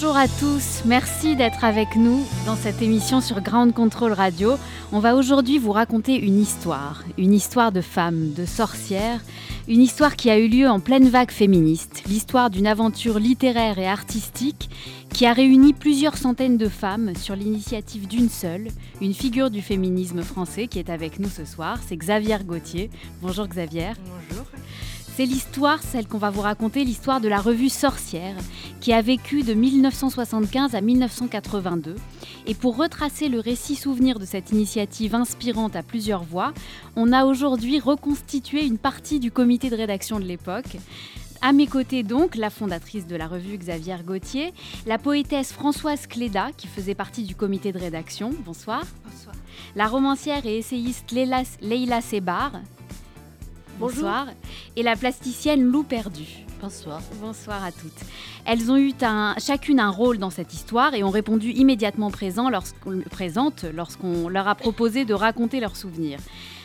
Bonjour à tous, merci d'être avec nous dans cette émission sur Ground Control Radio. On va aujourd'hui vous raconter une histoire, une histoire de femme, de sorcière, une histoire qui a eu lieu en pleine vague féministe, l'histoire d'une aventure littéraire et artistique qui a réuni plusieurs centaines de femmes sur l'initiative d'une seule, une figure du féminisme français qui est avec nous ce soir, c'est Xavier Gauthier. Bonjour Xavier. Bonjour. C'est l'histoire, celle qu'on va vous raconter, l'histoire de la revue Sorcière, qui a vécu de 1975 à 1982. Et pour retracer le récit souvenir de cette initiative inspirante à plusieurs voix, on a aujourd'hui reconstitué une partie du comité de rédaction de l'époque. À mes côtés donc, la fondatrice de la revue Xavier Gauthier, la poétesse Françoise Cléda, qui faisait partie du comité de rédaction. Bonsoir. Bonsoir. La romancière et essayiste Leila, Leila Bonsoir. Et la plasticienne Lou Perdu. Bonsoir. Bonsoir à toutes. Elles ont eu un- chacune un rôle dans cette histoire et ont répondu immédiatement présent lorsqu'on, présente lorsqu'on leur a proposé de raconter leurs souvenirs.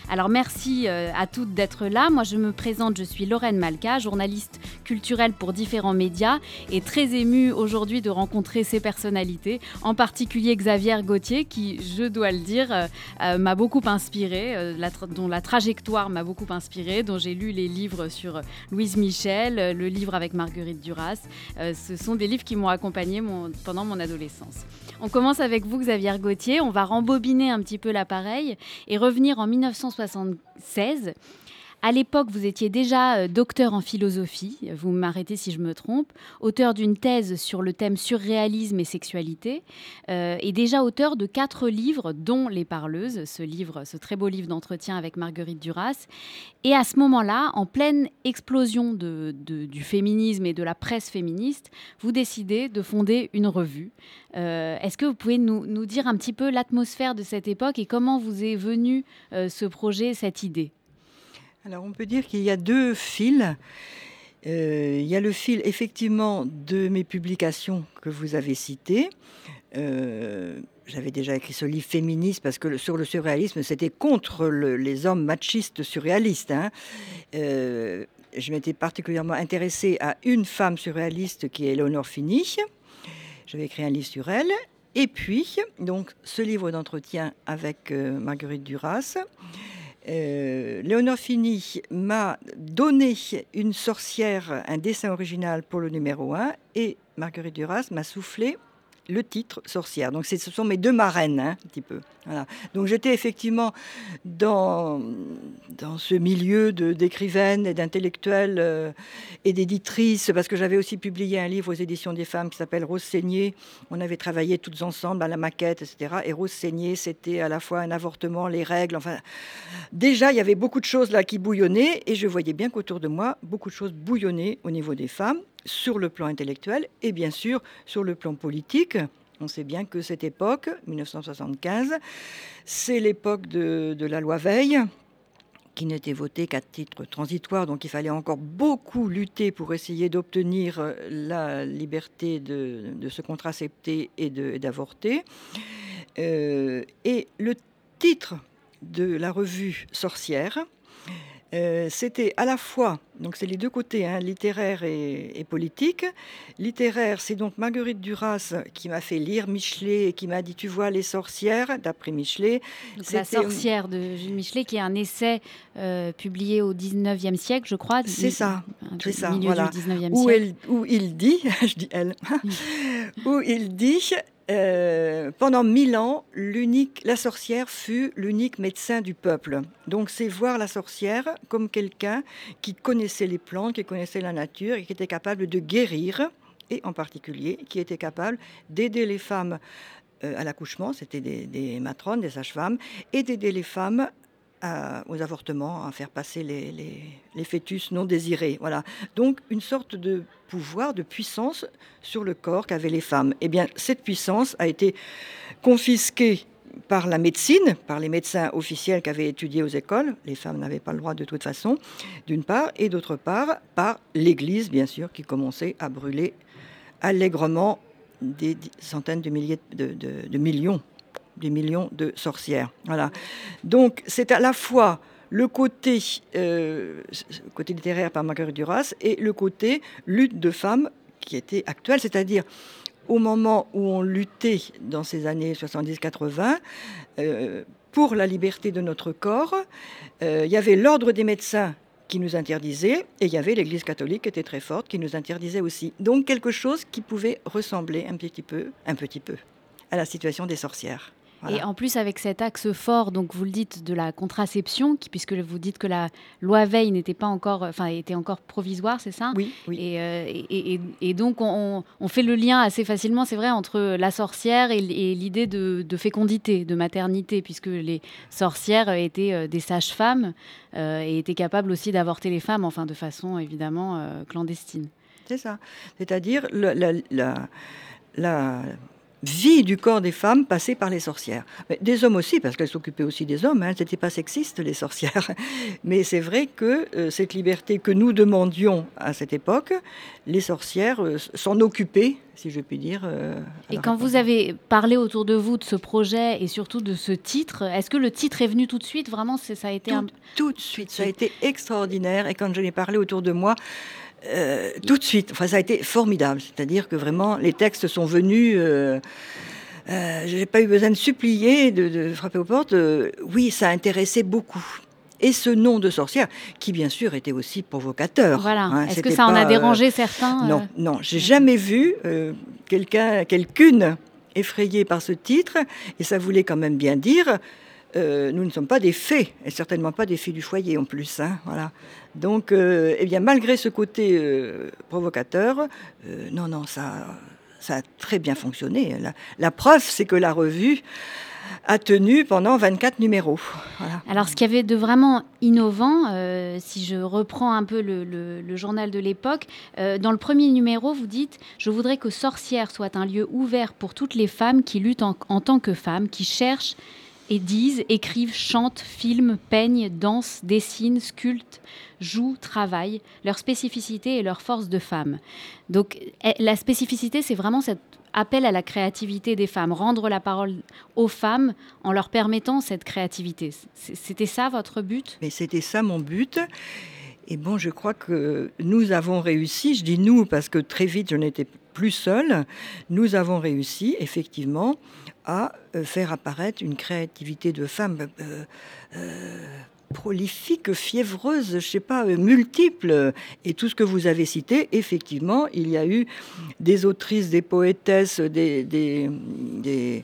Alors merci euh, à toutes d'être là. Moi je me présente, je suis Lorraine Malka, journaliste culturelle pour différents médias et très émue aujourd'hui de rencontrer ces personnalités, en particulier Xavier Gauthier qui, je dois le dire, euh, euh, m'a beaucoup inspiré, euh, la dont la trajectoire m'a beaucoup inspiré, dont j'ai lu les livres sur Louise Michel, le livre avec Marguerite Duras. Ce sont des livres qui m'ont accompagné mon- pendant mon adolescence. On commence avec vous, Xavier Gauthier. On va rembobiner un petit peu l'appareil et revenir en 1976. À l'époque, vous étiez déjà euh, docteur en philosophie, vous m'arrêtez si je me trompe, auteur d'une thèse sur le thème surréalisme et sexualité, euh, et déjà auteur de quatre livres, dont Les Parleuses, ce livre, très beau livre d'entretien avec Marguerite Duras. Et à ce moment-là, en pleine explosion du féminisme et de la presse féministe, vous décidez de fonder une revue. Euh, Est-ce que vous pouvez nous, dire un petit peu l'atmosphère de cette époque et comment vous est venu ce projet, cette idée? Alors on peut dire qu'il y a deux fils. Euh, il y a le fil effectivement de mes publications que vous avez citées. Euh, J'avais déjà écrit ce livre féministe parce que sur le surréalisme, c'était contre le- les hommes machistes surréalistes. hein. Euh, je m'étais particulièrement intéressée à une femme surréaliste qui est Eleonore Fini. J'avais écrit un livre sur elle. Et puis, donc, ce livre d'entretien avec Marguerite Duras. Euh, Léonore Fini m'a donné une sorcière, un dessin original pour le numéro 1 et Marguerite Duras m'a soufflé le titre sorcière. Donc ce sont mes deux marraines, hein, un petit peu. Donc j'étais effectivement dans, dans ce milieu d'écrivaines et d'intellectuelles euh, et d'éditrices, parce que j'avais aussi publié un livre aux éditions des femmes qui s'appelle Rose Saignée. On avait travaillé toutes ensemble à la maquette, etc. Et Rose Saignée, c'était à la fois un avortement, les règles, enfin déjà, il y avait beaucoup de choses là qui bouillonnaient et je voyais bien qu'autour de moi, beaucoup de choses bouillonnaient au niveau des femmes, sur le plan intellectuel et bien sûr sur le plan politique. On sait bien que cette époque, 1975, c'est l'époque de, de la loi Veil qui n'était votée qu'à titre transitoire, donc il fallait encore beaucoup lutter pour essayer d'obtenir la liberté de, de se contracepter et d'avorter. Euh, et le titre de la revue Sorcière. Euh, c'était à la fois, donc c'est les deux côtés, hein, littéraire et, et politique. Littéraire, c'est donc Marguerite Duras qui m'a fait lire Michelet et qui m'a dit Tu vois les sorcières, d'après Michelet. Donc, La sorcière de Jules Michelet, qui est un essai euh, publié au 19e siècle, je crois. C'est ça, c'est ça, voilà. du 19e où, siècle. elle, où il dit, je dis elle, où il dit euh, pendant mille ans, la sorcière fut l'unique médecin du peuple. Donc c'est voir la sorcière comme quelqu'un qui connaissait les plantes, qui connaissait la nature et qui était capable de guérir, et en particulier qui était capable d'aider les femmes euh, à l'accouchement, c'était des, des matrones, des sages-femmes, et d'aider les femmes aux avortements, à faire passer les, fœtus non désirés. Voilà. Donc une sorte de pouvoir, de puissance sur le corps qu'avaient les femmes. Eh bien, cette puissance a été confisquée par la médecine, par les médecins officiels qui avaient étudié aux écoles. Les femmes n'avaient pas le droit de toute façon, d'une part, et d'autre part, par l'Église, bien sûr, qui commençait à brûler allègrement des centaines de milliers de millions, des millions de sorcières. Voilà. Donc c'est à la fois le côté, euh, côté littéraire par Marguerite Duras et le côté lutte de femmes qui était actuelle, c'est-à-dire au moment où on luttait dans ces années 70-80 euh, pour la liberté de notre corps, euh, il y avait l'ordre des médecins qui nous interdisait et il y avait l'Église catholique qui était très forte qui nous interdisait aussi. Donc quelque chose qui pouvait ressembler un petit peu, un petit peu, à la situation des sorcières. Voilà. Et en plus, avec cet axe fort, donc vous le dites, de la contraception, qui, puisque vous dites que la loi Veil n'était pas encore, enfin, était encore provisoire, c'est ça? Oui, oui. Et, euh, et- et- et donc, on, on fait le lien assez facilement, c'est vrai, entre la sorcière et, l'idée de, de fécondité, de maternité, puisque les sorcières étaient euh, des sages-femmes euh, et étaient capables aussi d'avorter les femmes, enfin, de façon évidemment euh, clandestine. C'est ça. C'est-à-dire le- la, la- la vie du corps des femmes passée par les sorcières. Mais des hommes aussi, parce qu'elles s'occupaient aussi des hommes. Hein. Elles n'étaient pas sexistes, les sorcières. Mais c'est vrai que euh, cette liberté que nous demandions à cette époque, les sorcières euh, s'en occupaient, si je puis dire. euh, Et quand vous avez parlé autour de vous de ce projet et surtout de ce titre, est-ce que le titre est venu tout de suite? Vraiment, ça a été un... tout, tout de suite, ça a été extraordinaire. Et quand j'en ai parlé autour de moi, euh, tout de suite, enfin, ça a été formidable. C'est-à-dire que vraiment, les textes sont venus. Euh, euh, je n'ai pas eu besoin de supplier, de, de frapper aux portes. Oui, ça intéressait beaucoup. Et ce nom de sorcière, qui bien sûr était aussi provocateur. Voilà. hein, est-ce que ça en a dérangé certains non, non, j'ai jamais vu quelqu'un, quelqu'une effrayée par ce titre, et ça voulait quand même bien dire. euh, nous ne sommes pas des fées, et certainement pas des filles du foyer en plus. hein, voilà. Donc, euh, eh malgré ce côté euh, provocateur, euh, non, non, ça, ça a très bien fonctionné. La, preuve, c'est que la revue a tenu pendant 24 numéros. Alors, ce qu'il y avait de vraiment innovant, si je reprends un peu le, journal de l'époque, dans le premier numéro, vous dites Je voudrais que Sorcière soit un lieu ouvert pour toutes les femmes qui luttent en, en tant que femmes, qui cherchent et disent, écrivent, chantent, filment, peignent, dansent, dessinent, sculptent, jouent, travaillent, leur spécificité et leur force de femme. Donc, eh, la spécificité, c'est vraiment cet appel à la créativité des femmes, rendre la parole aux femmes en leur permettant cette créativité. C'était ça votre but? Mais c'était ça mon but. Et bon, je crois que nous avons réussi, je dis nous parce que très vite je n'étais plus seule, nous avons réussi effectivement à euh, faire apparaître une créativité de femmes euh, euh, prolifique, fiévreuse, je sais pas, euh, multiple. Et tout ce que vous avez cité, effectivement, il y a eu des autrices, des poétesses, des,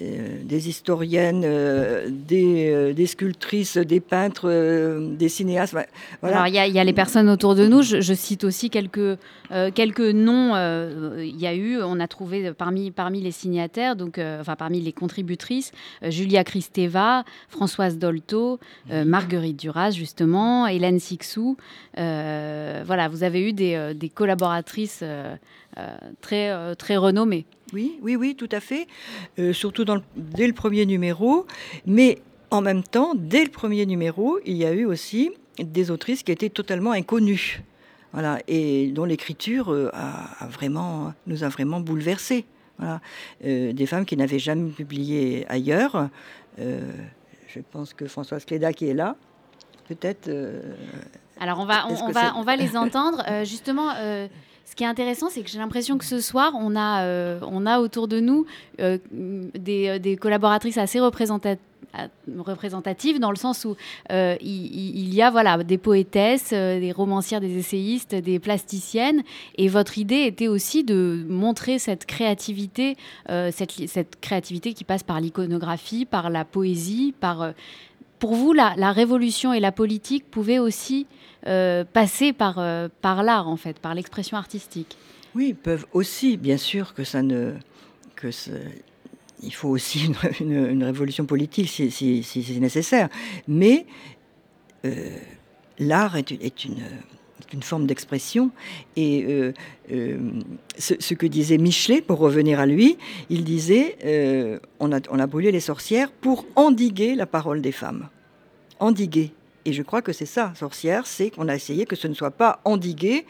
des historiennes, euh, des, euh, des sculptrices, des peintres, euh, des cinéastes. Voilà. Alors, il y, a- il y a les personnes autour de nous. Je, je cite aussi quelques, euh, quelques noms. euh, Il y a eu, on a trouvé parmi, parmi les signataires, donc, euh, enfin parmi les contributrices, euh, Julia Kristeva, Françoise Dolto, euh, Marguerite Duras, justement, Hélène Sixou. Euh, voilà, vous avez eu des, euh, des collaboratrices euh, euh, très, euh, très renommées. Oui, oui, oui, tout à fait. Euh, surtout dans le- dès le premier numéro. Mais en même temps, dès le premier numéro, il y a eu aussi des autrices qui étaient totalement inconnues. Voilà, et dont l'écriture euh, a, a vraiment, nous a vraiment bouleversés. Voilà. Euh, des femmes qui n'avaient jamais publié ailleurs. Euh, je pense que Françoise Cléda qui est là, peut-être. euh, Alors on va, on, va, on va les entendre. Euh, justement, euh, ce qui est intéressant, c'est que j'ai l'impression que ce soir, on a, euh, on a autour de nous euh, des, euh, des collaboratrices assez représentatives dans le sens où il, y a voilà des poétesses, des romancières, des essayistes, des plasticiennes. Et votre idée était aussi de montrer cette créativité, cette, créativité qui passe par l'iconographie, par la poésie, par pour vous la révolution et la politique pouvaient aussi euh, passer par, euh, par l'art, en fait, par l'expression artistique. Oui, ils peuvent aussi, bien sûr, que ça ne. que il faut aussi une, révolution politique si, si- si c'est nécessaire. Mais euh, l'art est, une- une, forme d'expression. Et ce, que disait Michelet, pour revenir à lui, il disait on, a, on a brûlé les sorcières pour endiguer la parole des femmes. Endiguer. Et je crois que c'est ça, sorcière, c'est qu'on a essayé que ce ne soit pas endigué.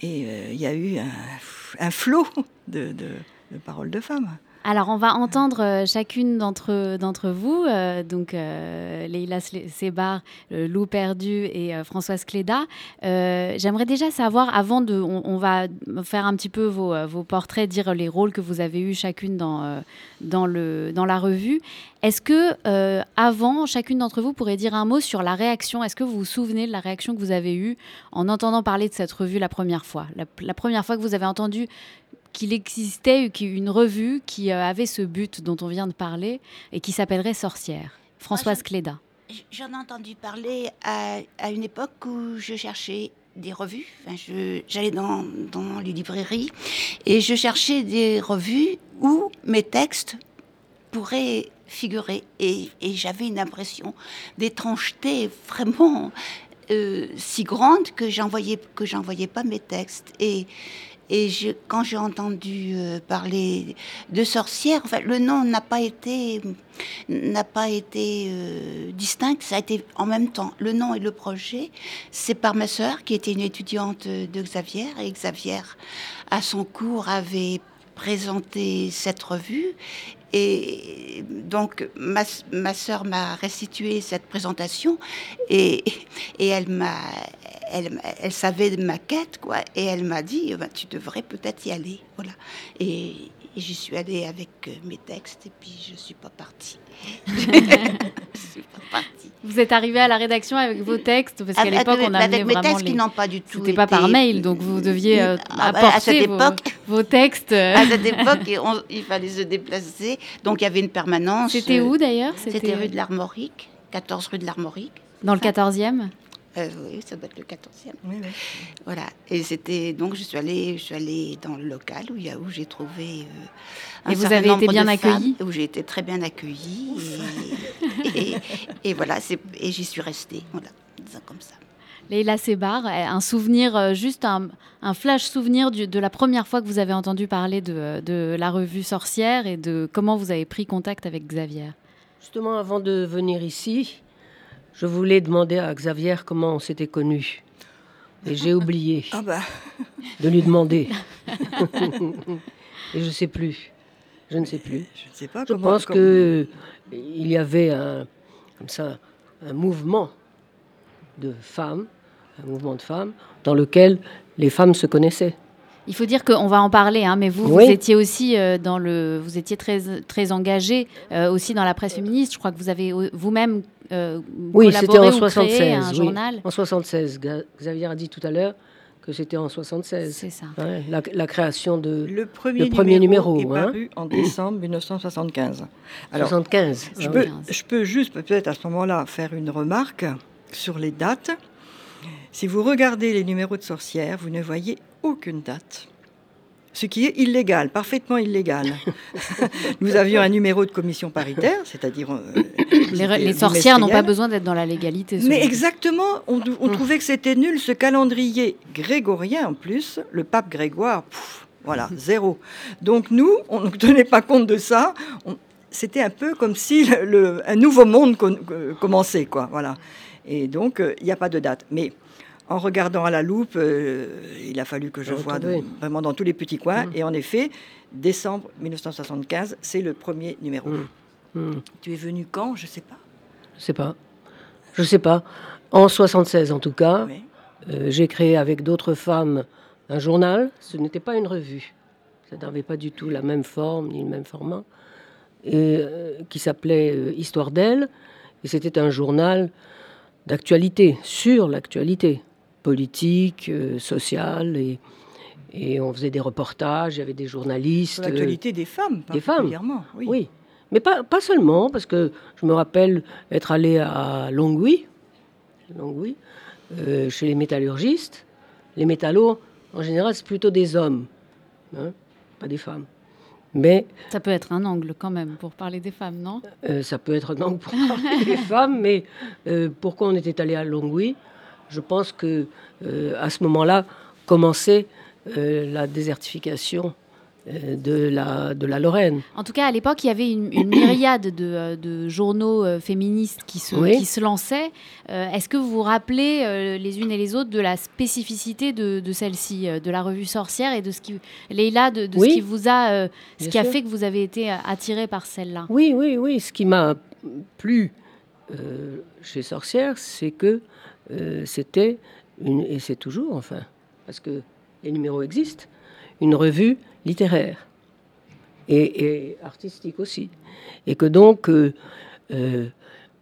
Et euh, il y a eu un, flot de paroles de femmes. Alors, on va entendre euh, chacune d'entre vous, euh, donc euh, Leïla Sebar, euh, Lou Perdu et Françoise Cléda. J'aimerais déjà savoir, avant de, on, va faire un petit peu vos, vos portraits, dire les rôles que vous avez eus chacune dans, dans, le, dans la revue. Est-ce que, avant, chacune d'entre vous pourrait dire un mot sur la réaction? Est-ce que vous vous souvenez de la réaction que vous avez eue en entendant parler de cette revue la première fois? La première fois que vous avez entendu qu'il existait une revue qui euh, avait ce but dont on vient de parler et qui s'appellerait Sorcière. Françoise je- Cléda. J'en ai entendu parler à, à une époque où je cherchais des revues. Enfin, J'allais dans, dans les librairies et je cherchais des revues où mes textes pourraient figurer. Et, et j'avais une impression d'étrangeté vraiment euh, si grande que j'envoyais que j'envoyais pas mes textes. Et, et quand j'ai entendu euh, parler de sorcière, le nom n'a pas été n'a pas été euh, distinct, ça a été en même temps. Le nom et le projet, c'est par ma sœur qui était une étudiante de Xavier. Et Xavier, à son cours, avait présenté cette revue et donc ma, ma sœur m'a restitué cette présentation et, et elle m'a elle, elle savait de ma quête quoi. Et elle m'a dit Eh ben, tu devrais peut-être y aller voilà. Et, j'y suis allée avec euh, mes textes et puis je suis pas partie partie Vous êtes arrivé à la rédaction avec vos textes parce qu'à Avec- l'époque on avec amenait mes vraiment textes qui les. n'ont pas du tout C'était pas par mail, donc vous deviez euh, Ah, bah, apporter à cette vos, époque vos textes. à cette époque on- il fallait se déplacer donc il y avait une permanence C'était euh, où d'ailleurs? c'était rue de l'Armorique 14 rue de l'Armorique Dans le 14e Euh, oui, ça doit être le 14e. Oui, oui. Voilà. Et c'était donc je suis allée, je suis allée dans le local où où j'ai trouvé. euh, un Et vous certain avez été nombre bien de accueillie? femmes, Où j'ai été très bien accueillie. Et, et- et voilà, c'est et j'y suis restée. Voilà, disons comme ça. Leïla Sebar, un souvenir, euh, juste un, un flash souvenir du- de la première fois que vous avez entendu parler de, de la revue Sorcière et de comment vous avez pris contact avec Xavier? Justement, avant de venir ici, je voulais demander à Xavier comment on s'était connus. Et j'ai oublié Ah bah, de lui demander. Et je ne sais plus. Je ne sais plus. je ne sais pas Je comment. pense comme- que il y avait un, comme ça, un mouvement de femmes, un mouvement de femmes, dans lequel les femmes se connaissaient. Il faut dire qu'on va en parler, hein, mais vous, Oui. vous étiez aussi euh, dans le, vous étiez très très engagé euh, aussi dans la presse féministe. Je crois que vous avez vous-même euh, Oui, collaboré c'était en ou créé 76. un oui. journal. En 76. Ga- Xavier a dit tout à l'heure que c'était en 76. C'est ça. Ouais, la, la création de Le premier, Le premier numéro, numéro, est hein. paru en décembre 1975. Alors, 75. je hein. peux, 15. je peux juste peut-être à ce moment-là faire une remarque sur les dates. Si vous regardez les numéros de sorcières, vous ne voyez aucune date. Ce qui est illégal, parfaitement illégal. Nous avions un numéro de commission paritaire, c'est-à-dire... euh, Les, sorcières n'ont pas besoin d'être dans la légalité. Mais exactement, on, on trouvait que c'était nul ce calendrier grégorien en plus, le pape Grégoire, pouf, voilà, zéro. Donc nous, on ne tenait pas compte de ça. C'était un peu comme si le, le- un nouveau monde con- euh, commençait, quoi, voilà. Et donc, euh, il n'y a pas de date. Mais en regardant à la loupe, euh, il a fallu que je Ah, voie vraiment dans tous les petits coins. Mm. Et en effet, décembre 1975, c'est le premier numéro. Mm. Hmm, Tu es venu quand? Je ne sais pas. Je sais pas. Je sais pas. En 76 en tout cas, Oui. euh, j'ai créé avec d'autres femmes un journal. Ce n'était pas une revue. Ça n'avait pas du tout la même forme ni le même format. Et euh, qui s'appelait Histoire d'elle. Et c'était un journal d'actualité, sur l'actualité politique, euh, sociale. Et, et on faisait des reportages, il y avait des journalistes. Sur euh, l'actualité des femmes, des femmes. particulièrement. Oui. Oui, mais pas, pas seulement, parce que je me rappelle être allé à Longwy, Longwy euh, chez les métallurgistes. Les métallos, en général, c'est plutôt des hommes, hein, pas des femmes. Mais Ça peut être un angle quand même pour parler des femmes, non? Euh, ça peut être un angle pour parler des femmes. Mais euh, pourquoi on était allé à Longwy? Je pense que euh, à ce moment-là commençait euh, la désertification euh, de, la, de la Lorraine. En tout cas, à l'époque, il y avait une, une myriade de, de journaux féministes qui se, Oui. qui se lançaient. Euh, Est-ce que vous vous rappelez euh, les unes et les autres de la spécificité de, de celle-ci, de la revue Sorcière et de ce qui, Leïla, de, de Oui. ce qui vous a, euh, ce Bien qui a sûr. fait que vous avez été attirée par celle-là? Oui, oui, oui. Ce qui m'a plu chez Sorcière, c'est que euh, c'était, et c'est toujours, enfin, parce que les numéros existent, une revue littéraire et, artistique aussi. Et que donc, euh, euh,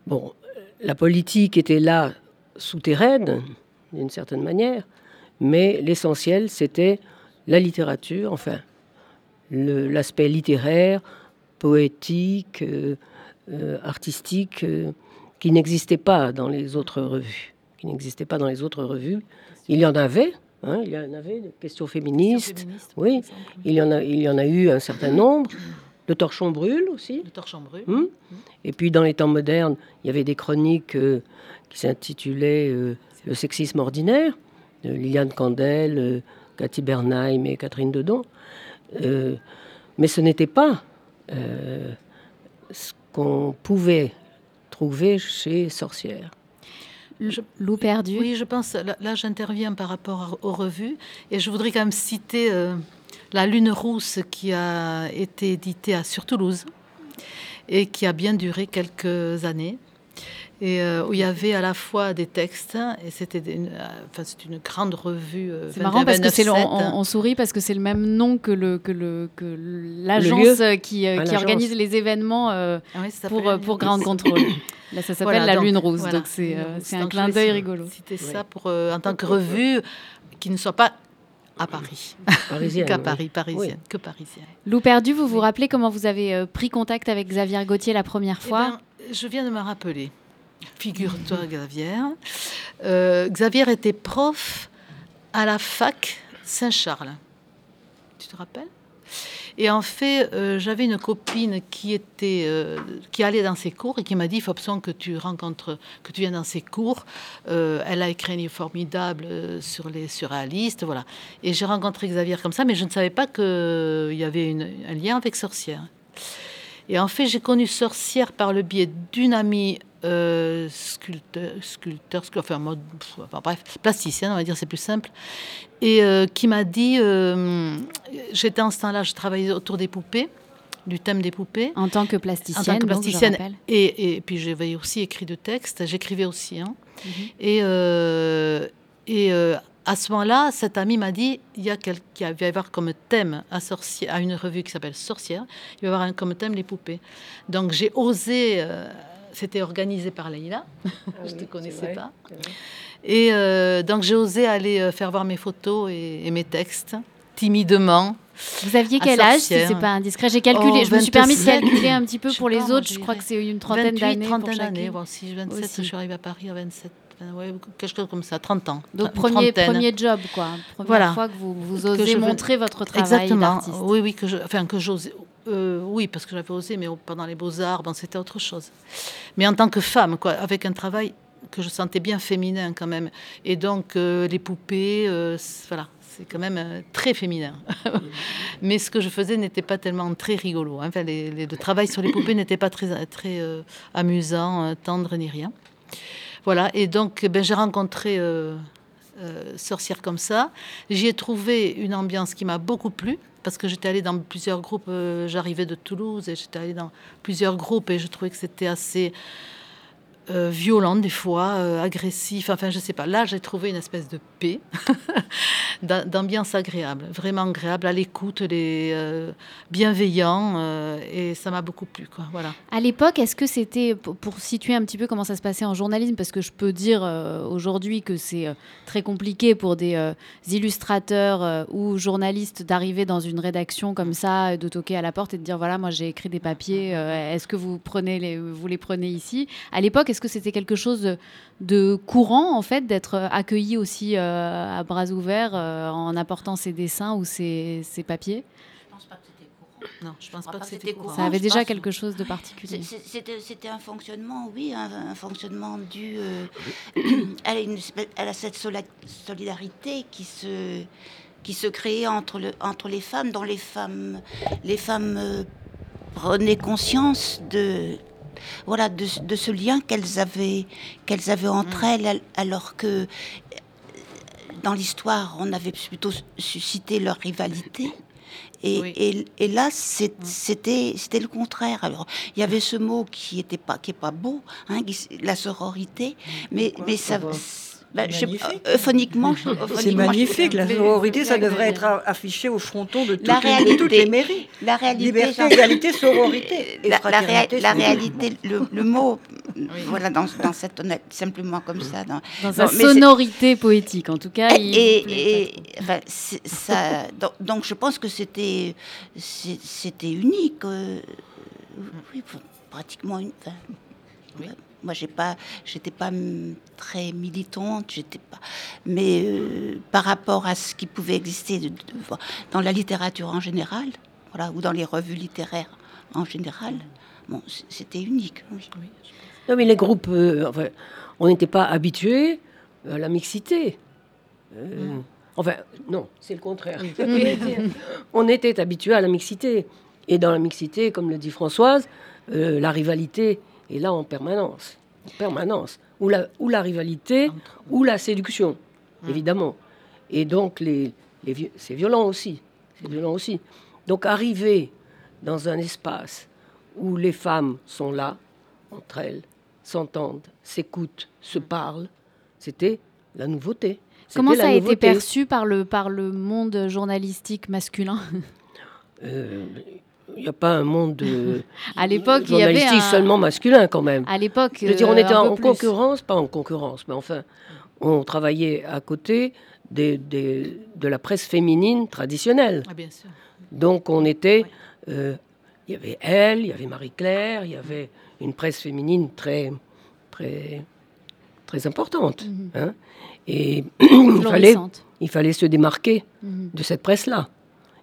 bon, la politique était là souterraine, d'une certaine manière, mais l'essentiel, c'était la littérature, enfin, l'aspect littéraire, poétique, artistique, qui n'existait pas dans les autres revues. Qui n'existait pas dans les autres revues. Il y en avait, hein, il y en avait des questions féministes. Oui, il y en a, il y en a eu un certain nombre. Le torchon brûle aussi. Le torchon brûle. Hmm. Et puis dans les temps modernes, il y avait des chroniques euh, qui s'intitulaient euh, Le sexisme ordinaire, de Liliane Candel, euh, Cathy Bernheim et Catherine Dedon. Mais ce n'était pas ce qu'on pouvait trouver chez Sorcière. Je- Loup perdu. Oui, je pense, là, là, j'interviens par rapport à- aux revues, et je voudrais quand même citer euh, La Lune Rousse qui a été éditée à, sur Toulouse et qui a bien duré quelques années. Et euh, où il y avait à la fois des textes, et c'était une, euh, enfin, c'est une grande revue. euh, C'est marrant parce que c'est le- 29-7. on, on sourit parce que c'est le même nom que le que le que l'agence qui, euh, Ah, qui organise les événements euh, Ah oui, pour euh, pour Ground Control. Là, ça s'appelle Voilà, la donc, Lune voilà, donc c'est un clin d'œil rigolo. Citer ça pour, euh, en tant que revue qui ne soit pas à Paris, Parisienne. qu'à oui. Paris, parisienne, que parisienne. Loup perdu, vous vous rappelez comment vous avez pris contact avec Xavier Gauthier la première Eh fois? ben, je viens de me rappeler. Figure-toi, Xavier. Euh, Xavier était prof à la fac Saint-Charles. Tu te rappelles? Et en fait, euh, j'avais une copine qui était, euh, qui allait dans ses cours et qui m'a dit il faut absolument que tu rencontres, que tu viennes dans ses cours. Elle a écrit un livre formidable sur les surréalistes, voilà. Et j'ai rencontré Xavier comme ça, mais je ne savais pas qu'il y avait un lien avec Sorcière. Et en fait, j'ai connu Sorcière par le biais d'une amie euh, sculpteur, sculpteur, scu- enfin, mode, pff, enfin, bref, plasticienne, on va dire, c'est plus simple, et euh, qui m'a dit, euh, j'étais en ce temps-là, je travaillais autour des poupées, du thème des poupées, en tant que plasticienne en tant que donc, je plasticienne. et, et puis j'avais aussi écrit de textes, j'écrivais aussi. hein. Mhm. Et, et à ce moment-là, cette amie m'a dit il y a quel- qu'il va y avoir comme thème à, une revue qui s'appelle Sorcière, il va y avoir un- comme thème les poupées. Donc j'ai osé, euh, c'était organisé par Leïla, je ne te connaissais vrai, pas. Et euh, donc j'ai osé aller euh, faire voir mes photos et, et mes textes, timidement. Vous aviez quel âge, si c'est pas indiscret J'ai calculé, Oh, je me suis permis de 27. calculer un petit peu Je pour les autres. Je crois que c'est une trentaine 28, d'années. pour trentaine d'années. chacune. Bon, si 27, Aussi. je suis arrivée à Paris à 27, euh, ouais, quelque chose comme ça, 30 ans. Donc premier, trentaine. premier job, quoi. Première Voilà. fois que vous, vous Que osez veux- montrer votre travail Exactement. Oui, oui, que je, enfin que j'ose. euh, oui, parce que j'avais osé, mais pendant les beaux arts, bon, c'était autre chose. Mais en tant que femme, quoi, avec un travail que je sentais bien féminin quand même, et donc euh, les poupées, euh, voilà, c'est quand même euh, très féminin. mais ce que je faisais n'était pas tellement très rigolo. hein. Enfin, les- les- le travail sur les poupées n'était pas très, très euh, amusant, euh, tendre ni rien. Voilà, et donc ben, j'ai rencontré euh, euh, Sorcière comme ça. J'y ai trouvé une ambiance qui m'a beaucoup plu, parce que j'étais allée dans plusieurs groupes, euh, j'arrivais de Toulouse, et j'étais allée dans plusieurs groupes, et je trouvais que c'était assez euh, violent des fois, euh, agressif, enfin je sais pas. Là, j'ai trouvé une espèce de paix, d'am- d'ambiance agréable, vraiment agréable, à l'écoute, les euh, bienveillants, euh, et ça m'a beaucoup plu, quoi. Voilà. À l'époque, est-ce que c'était, pour situer un petit peu comment ça se passait en journalisme, parce que je peux dire euh, aujourd'hui que c'est très compliqué pour des illustrateurs ou journalistes d'arriver dans une rédaction comme ça, de toquer à la porte et de dire voilà, moi j'ai écrit des papiers, est-ce que vous, prenez les, vous les prenez ici? À l'époque, est-ce que c'était quelque chose de, de courant, en fait, d'être accueilli aussi euh, à bras ouverts euh, en apportant ses dessins ou ses, ses papiers? Je pense pas que c'était courant. Non, je pense crois pas pas que que c'était c'était courant. Ça avait je déjà quelque chose de particulier. C'était un fonctionnement, oui, un, un fonctionnement dû euh, à, une espèce- à cette solidarité qui se, qui se créait entre, le, entre les femmes, dont les femmes, les femmes euh, prenaient conscience de, voilà, de, ce- de ce lien qu'elles avaient, qu'elles avaient entre elles, al- alors que euh, dans l'histoire, on avait plutôt suscité leur rivalité. Et, Oui. et- et là, c'est- c'était c'était le contraire. Alors, il y avait ce mot qui était pas qui est pas beau, hein, qui- la sororité, mais mais ça. Euh, phoniquement, C'est magnifique, la sororité, ça devrait être affiché au fronton de toutes, La les, réalité. toutes les mairies. La réalité, Liberté, égalité, sororité. Et la, la réa- la réalité, le, le mot, voilà, dans, dans cette simplement comme ça. Dans, Dans sa Non, sonorité poétique, en tout cas. et, et- trop. enfin, ça, donc, donc je pense que c'était unique. euh, oui, pratiquement une. enfin, Oui. Moi, j'ai pas, j'étais pas très militante, j'étais pas. Mais euh, par rapport à ce qui pouvait exister de- de- dans la littérature en général, voilà, ou dans les revues littéraires en général, bon, c'était unique. Oui. Non, mais les groupes, euh, enfin, on n'était pas habitués à la mixité. Euh, Enfin, non, c'est le contraire. on était habitués à la mixité. Et dans la mixité, comme le dit Françoise, euh, la rivalité est là en permanence. En permanence. Ou la, ou la rivalité, ou la séduction, évidemment. Et donc, les, les c'est violent aussi. C'est violent aussi. Donc, arriver dans un espace où les femmes sont là, entre elles, s'entendent, s'écoutent, se parlent, c'était la nouveauté. Comment ça a été perçu par le, par le monde journalistique masculin? Euh, Il n'y a pas un monde de À l'époque, il y avait un- seulement masculin quand même. À l'époque, Je veux dire, on euh, était en plus. concurrence, pas en concurrence, mais enfin, on travaillait à côté des, des- de la presse féminine traditionnelle. Ah, bien sûr. Donc on était, euh, il y avait elle, il y avait Marie-Claire, il y avait une presse féminine très, très, très importante. Mhm. hein. Et il fallait, il fallait se démarquer Mhm. de cette presse-là.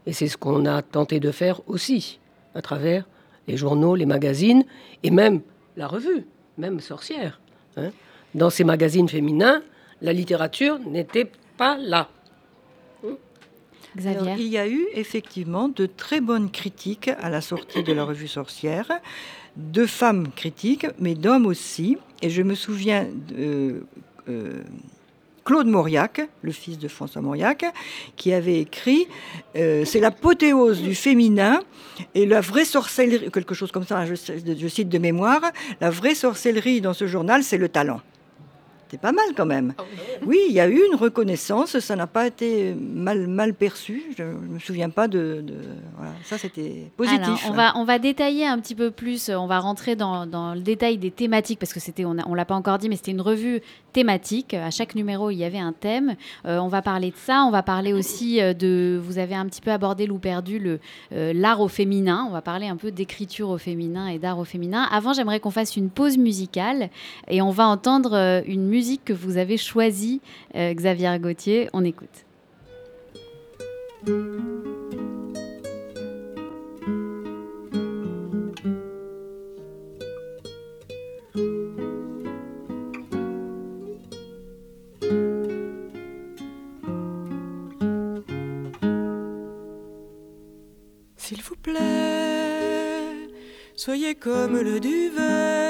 Et c'est ce qu'on a tenté de faire aussi, à travers les journaux, les magazines, et même la revue, même Sorcière. hein. Dans ces magazines féminins, la littérature n'était pas là. Alors, il y a eu effectivement de très bonnes critiques à la sortie de la revue Sorcière, de femmes critiques, mais d'hommes aussi. Et je me souviens de euh, Claude Mauriac, le fils de François Mauriac, qui avait écrit euh, C'est l'apothéose du féminin et la vraie sorcellerie, quelque chose comme ça, je cite de mémoire, la vraie sorcellerie dans ce journal, c'est le talent. C'est pas mal quand même. Oui, il y a eu une reconnaissance, ça n'a pas été mal, mal perçu. Je ne me souviens pas de. de- voilà, ça, c'était positif. Alors, on va, on va détailler un petit peu plus, euh, on va rentrer dans, dans le détail des thématiques, parce que c'était, on ne l'a pas encore dit, mais c'était une revue thématique. À chaque numéro, il y avait un thème. Euh, on va parler de ça, on va parler aussi euh, de, vous avez un petit peu abordé, Lou Perdu, le, euh, l'art au féminin. On va parler un peu d'écriture au féminin et d'art au féminin. Avant, j'aimerais qu'on fasse une pause musicale et on va entendre une musique que vous avez choisie, euh, Xavier Gauthier. On écoute. S'il vous plaît, soyez comme le duvet,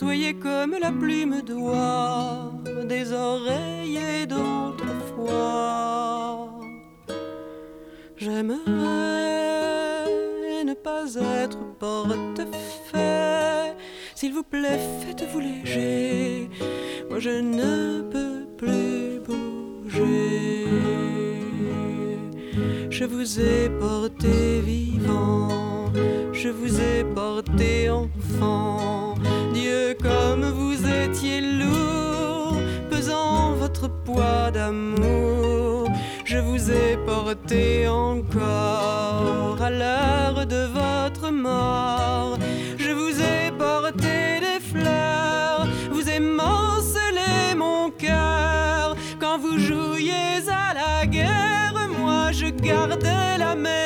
soyez comme la plume d'oie des oreillers d'autrefois. J'aimerais ne pas être portefeuille. S'il vous plaît, faites-vous léger. Moi, je ne peux plus bouger. Je vous ai porté vivant, je vous ai porté enfant. Je vous ai porté encore à l'heure de votre mort. Je vous ai porté des fleurs, vous émancelez mon cœur. Quand vous jouiez à la guerre, moi je gardais la maison.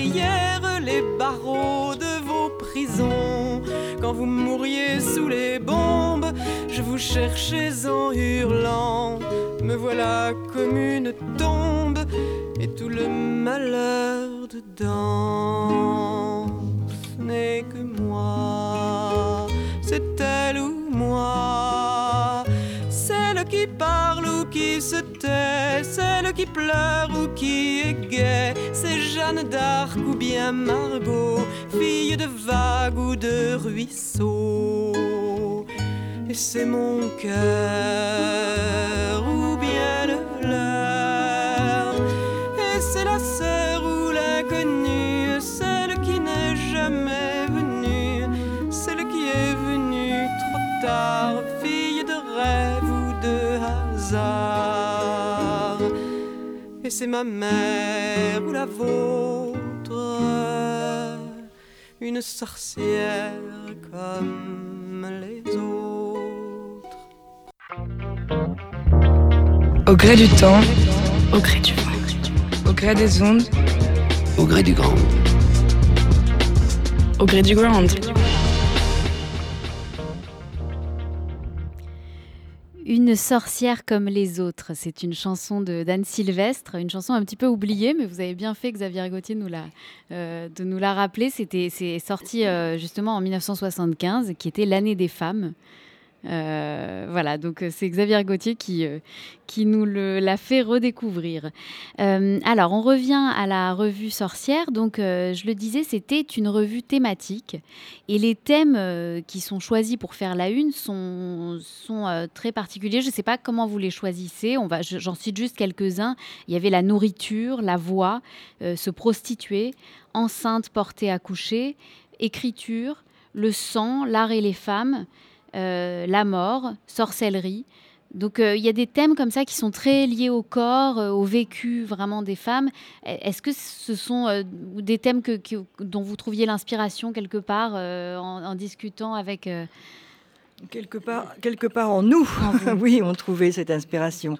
hier les barreaux de vos prisons. Quand vous mouriez sous les cherchais en hurlant. Me voilà comme une tombe et tout le malheur dedans. Ce n'est que moi, c'est elle ou moi. Celle qui parle ou qui se tait, celle qui pleure ou qui est gaie, c'est Jeanne d'Arc ou bien Margot, fille de vague ou de ruisseau. Et c'est mon cœur ou bien le leur. Et c'est la sœur ou l'inconnue, celle qui n'est jamais venue, celle qui est venue trop tard, fille de rêve ou de hasard. Et c'est ma mère ou la vôtre, une sorcière comme Au gré du temps, au gré du vent, au gré des ondes, Au gré du grand. au gré du ground. Une sorcière comme les autres, c'est une chanson de d'Anne Sylvestre, une chanson un petit peu oubliée, mais vous avez bien fait, Xavier Gauthier, nous l'a, euh, de nous la rappeler. C'était, c'est sorti euh, justement en 1975, qui était l'année des femmes. Euh, voilà, donc euh, c'est Xavier Gauthier qui, euh, qui nous l'a fait redécouvrir. Alors, on revient à la revue Sorcière. Donc, je le disais, c'était une revue thématique. Et les thèmes qui sont choisis pour faire la une sont, sont très particuliers. Je ne sais pas comment vous les choisissez. J'en cite juste quelques-uns. Il y avait la nourriture, la voix, se prostituer, enceinte portée à coucher, écriture, le sang, l'art et les femmes, la mort, sorcellerie. Donc euh, il y a des thèmes comme ça qui sont très liés au corps, euh, au vécu vraiment des femmes. E- Est-ce que ce sont euh, des thèmes que, que- dont vous trouviez l'inspiration quelque part euh, en, en discutant avec... euh, Quelque part, quelque part en nous, oui, on trouvait cette inspiration.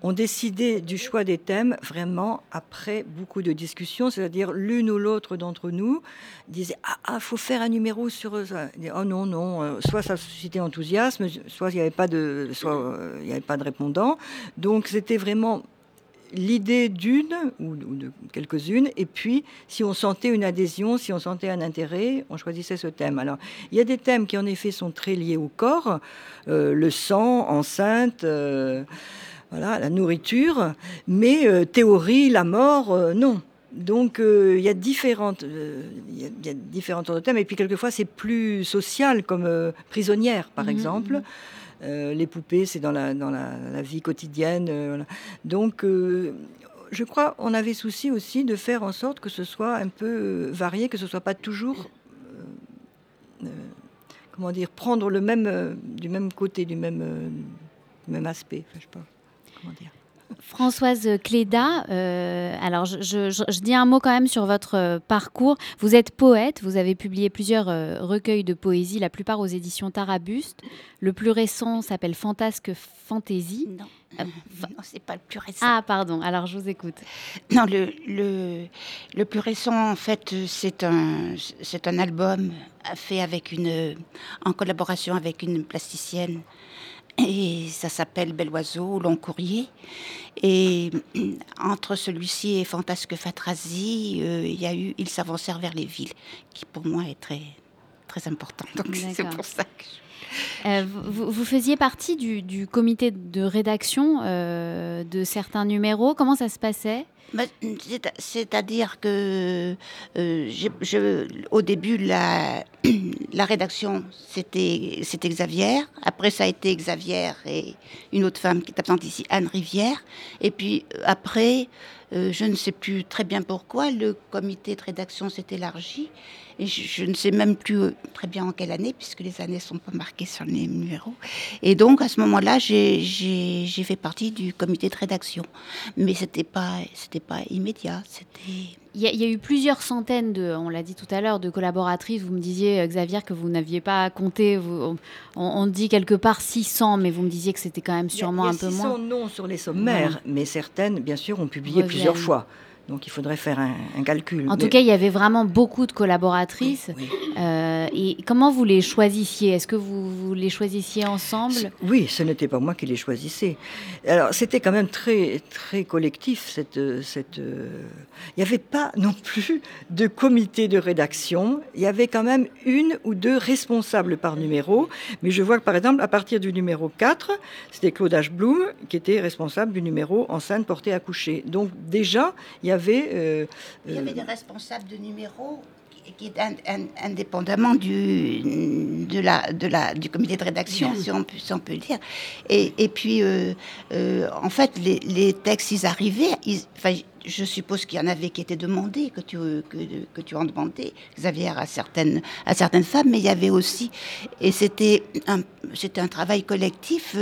Euh, on décidait du choix des thèmes vraiment après beaucoup de discussions, c'est-à-dire l'une ou l'autre d'entre nous disait ah ah faut faire un numéro sur ça. Oh non non, euh, soit ça suscitait enthousiasme, soit il n'y avait pas de, soit euh, pas de répondant. Donc c'était vraiment l'idée d'une ou, de quelques-unes, et puis si on sentait une adhésion, si on sentait un intérêt, on choisissait ce thème. Alors, il y a des thèmes qui en effet sont très liés au corps, euh, le sang, enceinte, voilà, la nourriture, mais euh, théorie, la mort, euh, non. Donc euh, il y a différentes, euh, il y a- il y a différentes sortes de thèmes, et puis quelquefois c'est plus social, comme prisonnière par Mhm, exemple. Euh, les poupées, c'est dans la, dans la, la vie quotidienne. voilà. Donc, je crois on avait souci aussi de faire en sorte que ce soit un peu varié, que ce soit pas toujours, comment dire, prendre le même, euh, du même côté, du même, euh, du même aspect. Enfin, je sais pas comment dire. Françoise Cléda, euh, alors je, je- je- je dis un mot quand même sur votre euh, parcours. Vous êtes poète, vous avez publié plusieurs euh, recueils de poésie, la plupart aux éditions Tarabuste. Le plus récent s'appelle Fantasque Fantaisie. Non, Euh, non c'est pas le plus récent. Ah, pardon, alors je vous écoute. Non, le, le, le plus récent, en fait, c'est un, un album fait avec une, en collaboration avec une plasticienne. Et ça s'appelle Bel Oiseau, Long Courrier. Et entre celui-ci et Fantasque Fatrasie, euh, il y a eu Il s'avancèrent vers les villes, qui pour moi est très, très important. Donc c'est pour ça que je- Euh, vous, faisiez partie du, comité de rédaction euh, de certains numéros. Comment ça se passait? Bah, c'est- C'est-à-dire que euh, au début, la, la rédaction, c'était Xavier. Après, ça a été Xavier et une autre femme qui est absente ici, Anne Rivière. Et puis après, je ne sais plus très bien pourquoi, le comité de rédaction s'est élargi. Et je, je ne sais même plus euh, très bien en quelle année, puisque les années ne sont pas marquées sur les numéros. Et donc, à ce moment-là, j'ai- fait partie du comité de rédaction. Mais c'était pas, c'était pas immédiat. C'était. Il y, a- il y a eu plusieurs centaines de, on l'a dit tout à l'heure, de collaboratrices. Vous me disiez, euh, Xavier, que vous n'aviez pas compté. Vous- on, on dit quelque part 600, mais vous me disiez que c'était quand même sûrement il y a, un peu il y a moins. 600 noms sur les sommaires, mais certaines, bien sûr, ont publié Reviennent. plusieurs fois. Donc il faudrait faire un, calcul. En tout cas, il y avait vraiment beaucoup de collaboratrices. Euh, et comment vous les choisissiez? Est-ce que vous, les choisissiez ensemble? Oui, ce n'était pas moi qui les choisissais. Alors c'était quand même très très collectif. Cette, cette, il n'y avait pas non plus de comité de rédaction. Il y avait quand même une ou deux responsables par numéro. Mais je vois que par exemple, à partir du numéro 4, c'était Claude Ashbloom qui était responsable du numéro enceinte portée à coucher. Donc déjà, il y avait euh, il y avait des responsables de numéros qui est indépendamment du, de la, de la, du comité de rédaction, si on, peut, on peut le dire. Et, et puis, euh, euh, en fait, les, les, textes, ils arrivaient. enfin, je suppose qu'il y en avait qui étaient demandés, que tu, que, que tu en demandais, Xavier, à certaines, à certaines femmes, mais il y avait aussi, et c'était un, c'était un travail collectif,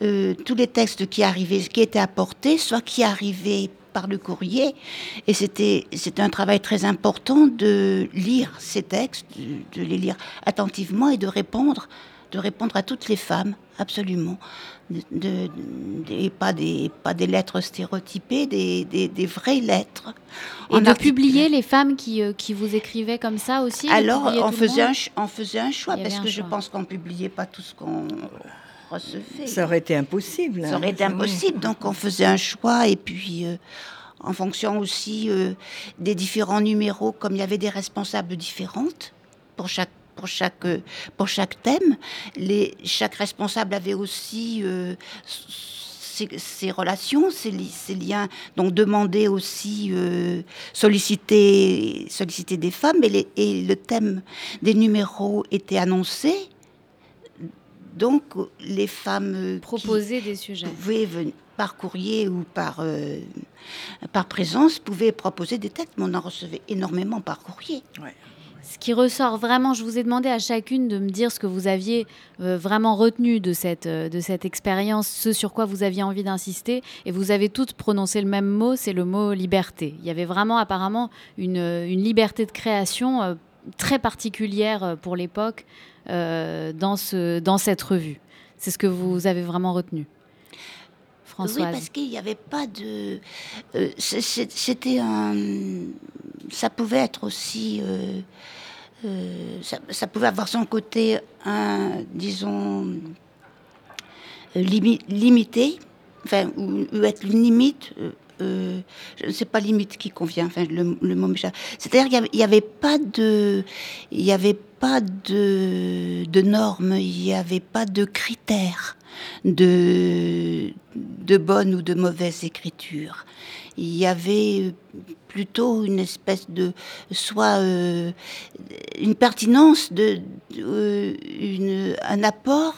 tous les textes qui arrivaient, qui étaient apportés, soit qui arrivaient par le courrier. Et c'était, un travail très important de lire ces textes, de, les lire attentivement et de répondre, de répondre à toutes les femmes, absolument. De, et pas des, pas des lettres stéréotypées, des, des, vraies lettres. Et de publier les femmes qui, euh, qui vous écrivaient comme ça aussi Alors, on faisait, un, on faisait un choix, parce que je pense qu'on publiait pas tout ce qu'on Ça aurait été impossible. Ça aurait été hein. impossible, donc on faisait un choix, et puis... Euh, en fonction aussi euh, des différents numéros, comme il y avait des responsables différentes pour chaque pour chaque pour chaque thème. Les, chaque responsable avait aussi euh, ses, relations, ses, liens, donc demander aussi, euh, solliciter, solliciter des femmes, et, les, et, le thème des numéros était annoncé. Donc les femmes proposer des sujets. Pouvaient venir, par courrier ou par, euh, par présence, pouvait proposer des textes, mais on en recevait énormément par courrier. Ce qui ressort vraiment, je vous ai demandé à chacune de me dire ce que vous aviez euh, vraiment retenu de cette, euh, de cette expérience, ce sur quoi vous aviez envie d'insister, et vous avez toutes prononcé le même mot, c'est le mot liberté. Il y avait vraiment apparemment une, une liberté de création très particulière pour l'époque dans, ce, dans cette revue. C'est ce que vous avez vraiment retenu. Oui, parce qu'il n'y avait pas de. Euh, c'était un. Ça pouvait être aussi. Euh, euh, ça, pouvait avoir son côté, un, disons, limité, enfin, ou, être limite. Ne sais pas limite qui convient, enfin le, mot C'est-à-dire qu'il n'y avait, pas de, il y avait pas de, normes, il n'y avait pas de critères de, de bonne ou de mauvaise écriture. Il y avait plutôt une espèce de soit euh, une pertinence de, euh, un apport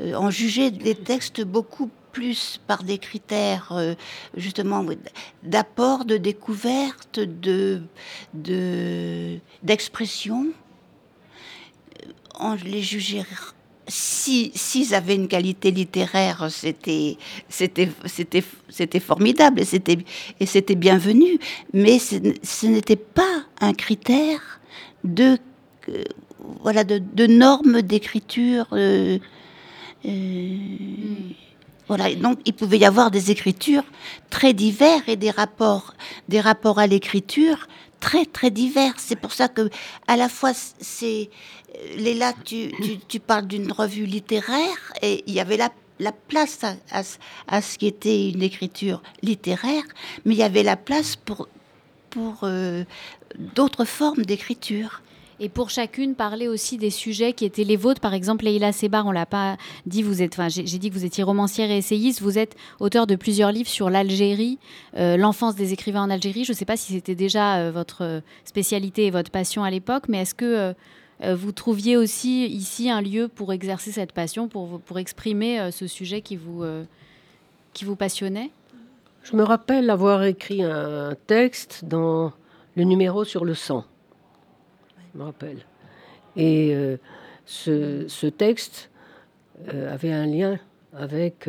euh, en juger des textes beaucoup plus par des critères justement d'apport, de découverte, de d'expression. on les jugeait si s'ils avaient une qualité littéraire, c'était c'était c'était c'était formidable et c'était c'était bienvenu. Mais ce, n'était pas un critère de euh, voilà de, normes d'écriture. Euh, euh, voilà, donc il pouvait y avoir des écritures très diverses et des rapports, des rapports à l'écriture très très divers. C'est pour ça que à la fois c'est Léla, tu, tu, parles d'une revue littéraire et il y avait la, la place à, à, ce qui était une écriture littéraire, mais il y avait la place pour, pour euh, d'autres formes d'écriture. Et pour chacune, parler aussi des sujets qui étaient les vôtres. Par exemple, Leïla Sebar, on l'a pas dit, vous êtes, enfin, j'ai dit que vous étiez romancière et essayiste. Vous êtes auteur de plusieurs livres sur l'Algérie, euh, l'enfance des écrivains en Algérie. Je ne sais pas si c'était déjà euh, votre spécialité et votre passion à l'époque, mais est-ce que euh, vous trouviez aussi ici un lieu pour exercer cette passion, pour, pour exprimer ce sujet qui vous, qui vous passionnait? Je me rappelle avoir écrit un texte dans le numéro sur le sang. Je me rappelle. Et ce, ce, texte avait un lien avec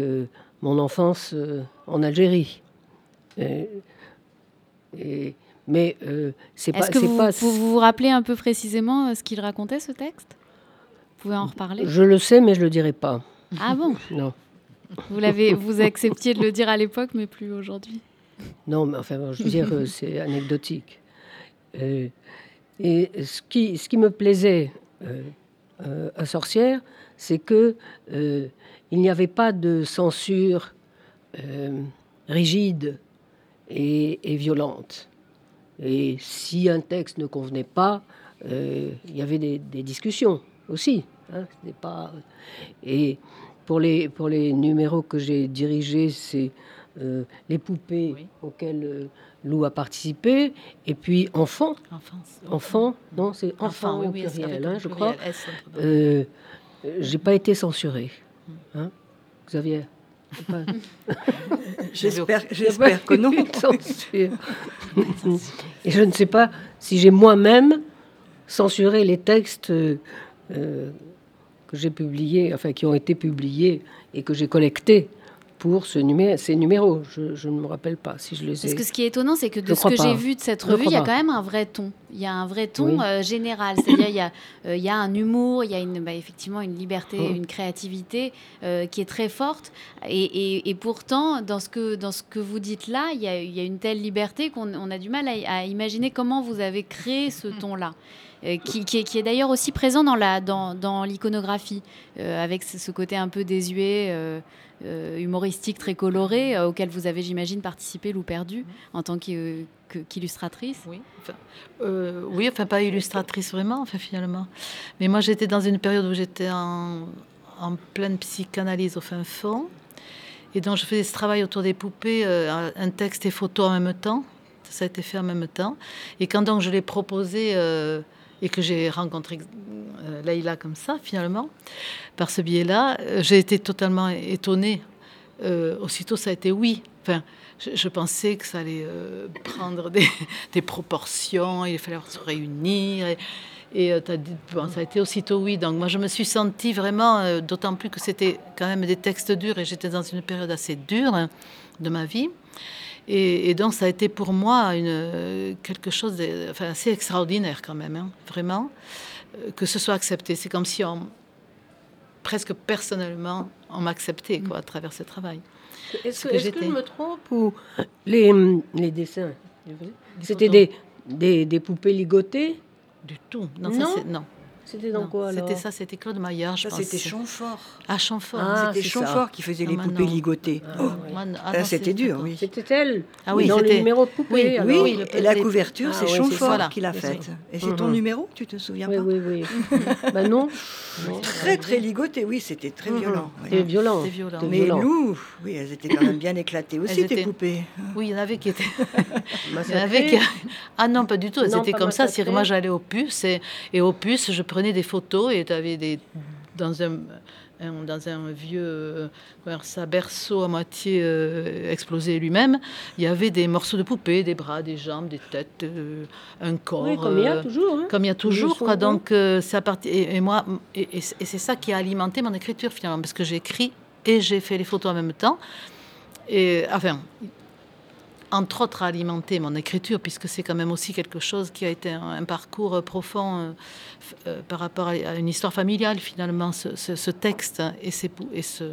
mon enfance en Algérie. et mais euh, c'est pas. Est-ce que vous, vous, vous rappelez un peu précisément euh, ce qu'il racontait ce texte? Vous pouvez en reparler? Je le sais, mais je le dirai pas. Ah bon? Non. Vous l'avez, vous acceptiez de le dire à l'époque, mais plus aujourd'hui? Non, mais enfin, je veux dire, euh, c'est anecdotique. Euh, et ce qui, ce qui me plaisait euh, à Sorcière, c'est que il n'y avait pas de censure rigide et, violente. Et si un texte ne convenait pas, il y avait des, discussions aussi. Hein, pas... Et pour les, pour les numéros que j'ai dirigés, c'est euh, les poupées auxquelles euh, Lou a participé, et puis enfant, enfant, non, c'est enfant, au pluriel, hein, je crois. Euh, j'ai pas été censuré, hein, Xavier. j'espère, j'espère que non. et je ne sais pas si j'ai moi-même censuré les textes que j'ai publiés, enfin qui ont été publiés et que j'ai collectés pour ce ces numéros. Je, ne me rappelle pas si je les ai. Parce que ce qui est étonnant, c'est que de ce que j'ai vu de cette revue, il y a quand même un vrai ton. Il y a un vrai ton euh, général. C'est-à-dire, il, y a, euh, il y a un humour, il y a une, bah, effectivement une liberté, une créativité euh, qui est très forte. Et, et, pourtant, dans ce, que, dans ce que vous dites là, il y a, il y a une telle liberté qu'on on a du mal à, imaginer comment vous avez créé ce ton-là. Qui, qui, est, d'ailleurs aussi présent dans, l'iconographie, avec ce, côté un peu désuet. Euh, humoristique très coloré, euh, auquel vous avez, j'imagine, participé, Lou Perdu, en tant qu'illustratrice. oui, enfin, euh, oui, enfin pas illustratrice vraiment, enfin finalement. Mais moi, j'étais dans une période où j'étais en, pleine psychanalyse au fin fond, et donc je faisais ce travail autour des poupées, un texte et photo en même temps. Ça a été fait en même temps. Et quand donc je l'ai proposé et que j'ai rencontré euh, Laïla comme ça, finalement, par ce biais-là, euh, j'ai été totalement étonnée. Euh, aussitôt, ça a été oui. Enfin, je, pensais que ça allait prendre des, proportions, il fallait se réunir. Et, ça a été aussitôt oui. Donc moi, je me suis sentie vraiment, d'autant plus que c'était quand même des textes durs et j'étais dans une période assez dure hein, de ma vie. Et, donc, ça a été pour moi une, quelque chose d'assez extraordinaire quand même, hein, vraiment, euh, que ce soit accepté. C'est comme si on, presque personnellement, on m'acceptait quoi, à travers ce travail. Est-ce que, je me trompe ou les, les dessins C'était des, des, des, poupées ligotées? Du tout. Non, non. Ça, non. C'était dans quoi C'était ça, c'était Claude Maillard, je ça, C'était Chamfort. Ah, Chamfort. Ah, c'était Chamfort qui faisait les poupées ligotées. Ah, oh. ah, c'était dur, oui. C'était elle Ah oui, dans le numéro de poupée. Oui, oui, et la couverture, c'est Chamfort qui l'a faite. Et c'est ton mhm. numéro, tu te souviens pas Oui, oui, oui. ben non. Très, très ligoté, oui, c'était très mhm. violent. C'était violent. Mais Lou, oui, elles étaient quand même bien éclatées aussi, tes poupées. Oui, il y en avait qui étaient... Il y en avait qui... Ah non, pas du tout. Elles étaient comme ça. Moi, j'allais au puce et au puce, je prenais des photos et tu avais des, dans un, dans un vieux euh, ça, berceau à moitié euh, explosé lui-même, il y avait des morceaux de poupée, des bras, des jambes, des têtes, euh, un corps. comme il y a toujours. Hein. Comme il y a toujours. Quoi, donc, c'est à et, et, moi, et, et c'est ça qui a alimenté mon écriture finalement, parce que j'ai écrit et j'ai fait les photos en même temps. Et enfin, entre autres, à alimenter mon écriture, puisque c'est quand même aussi quelque chose qui a été un, parcours profond euh, euh, par rapport à, une histoire familiale, finalement, ce, texte et, ces, et, ce,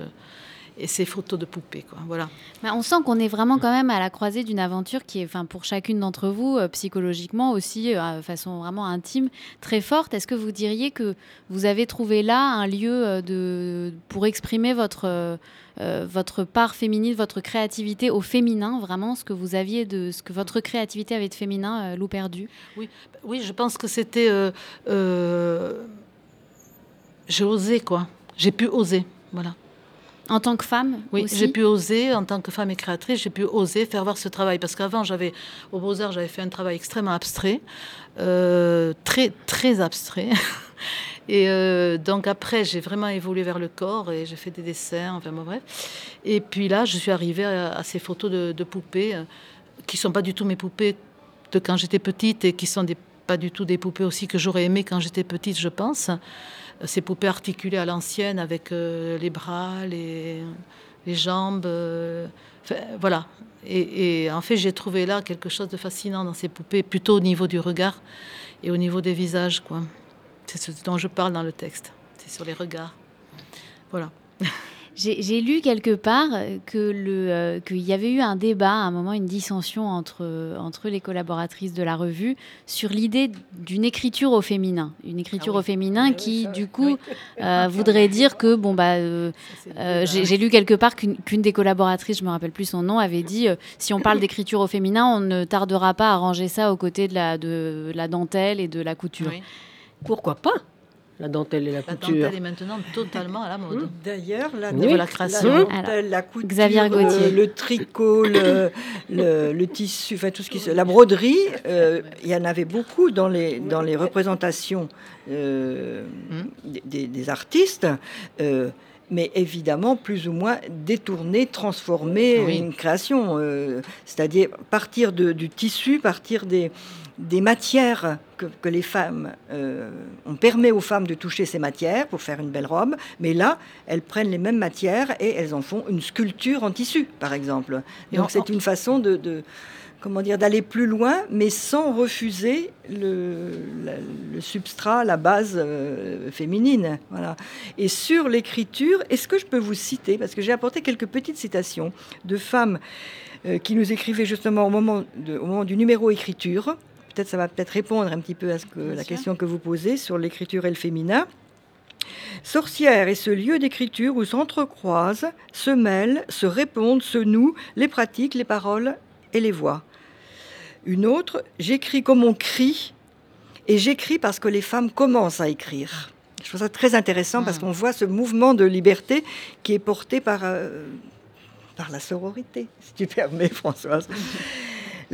et ces photos de poupées. Quoi. Voilà. On sent qu'on est vraiment quand même à la croisée d'une aventure qui est, enfin, pour chacune d'entre vous, euh, psychologiquement aussi, de façon vraiment intime, très forte. Est-ce que vous diriez que vous avez trouvé là un lieu de, pour exprimer votre euh, votre part féminine, votre créativité au féminin, vraiment ce que vous aviez de ce que votre créativité avait de féminin, euh, loup perdu. Oui, oui, je pense que c'était euh, j'ai osé quoi, j'ai pu oser, voilà. En tant que femme Oui, j'ai pu oser, en tant que femme et créatrice, j'ai pu oser faire voir ce travail. Parce qu'avant, j'avais, au Beaux-Arts, j'avais fait un travail extrêmement abstrait, très, très abstrait. Et euh, donc après, j'ai vraiment évolué vers le corps et j'ai fait des dessins, enfin bon, bref. Et puis là, je suis arrivée à, ces photos de, poupées euh, qui sont pas du tout mes poupées de quand j'étais petite et qui sont des, pas du tout des poupées aussi que j'aurais aimé quand j'étais petite, je pense. Euh, ces poupées articulées à l'ancienne avec les bras, les, jambes. voilà. Et, et, en fait, j'ai trouvé là quelque chose de fascinant dans ces poupées, plutôt au niveau du regard et au niveau des visages. C'est ce dont je parle dans le texte. C'est sur les regards. Voilà. J'ai lu quelque part que le euh, qu'il y avait eu un débat, à un moment, une dissension entre, entre les collaboratrices de la revue sur l'idée d'une écriture au féminin. Une écriture Ah au féminin qui, du coup, euh, voudrait dire que, bon, bah, euh, euh, j'ai lu quelque part qu'une des collaboratrices, je me rappelle plus son nom, avait dit euh, si on parle d'écriture au féminin, on ne tardera pas à ranger ça aux côtés de la, de la dentelle et de la couture. Pourquoi pas? La dentelle et la, La couture. dentelle est maintenant totalement à la mode. D'ailleurs, la, Oui. Niveau la la création. dentelle, Alors, la couture, Xavier Gauthier. euh, le tricot, le, le- le tissu, enfin tout ce qui se, la broderie, euh, il y en avait beaucoup dans les dans les représentations euh, des- artistes. euh, mais évidemment plus ou moins détourné, transformé, Oui. une création, euh, c'est-à-dire partir de- du tissu, partir des, des matières que, que les femmes, euh, on permet aux femmes de toucher ces matières pour faire une belle robe, mais là, elles prennent les mêmes matières et elles en font une sculpture en tissu, par exemple. Et Donc on- c'est une façon de, de- comment dire, d'aller plus loin, mais sans refuser le, la- le substrat, la base euh, féminine. Voilà. Et sur l'écriture, est-ce que je peux vous citer, parce que j'ai apporté quelques petites citations de femmes euh, qui nous écrivaient justement au moment, de- au moment du numéro écriture. Peut-être ça va peut-être répondre un petit peu à ce que, la sûr. question que vous posez sur l'écriture et le féminin. Sorcière est ce lieu d'écriture où s'entrecroisent, se mêlent, se répondent, se nouent les pratiques, les paroles et les voix. Une autre, j'écris comme on crie, et j'écris parce que les femmes commencent à écrire. Je trouve ça très intéressant parce qu'on voit ce mouvement de liberté qui est porté par, euh, par la sororité, si tu permets, Françoise.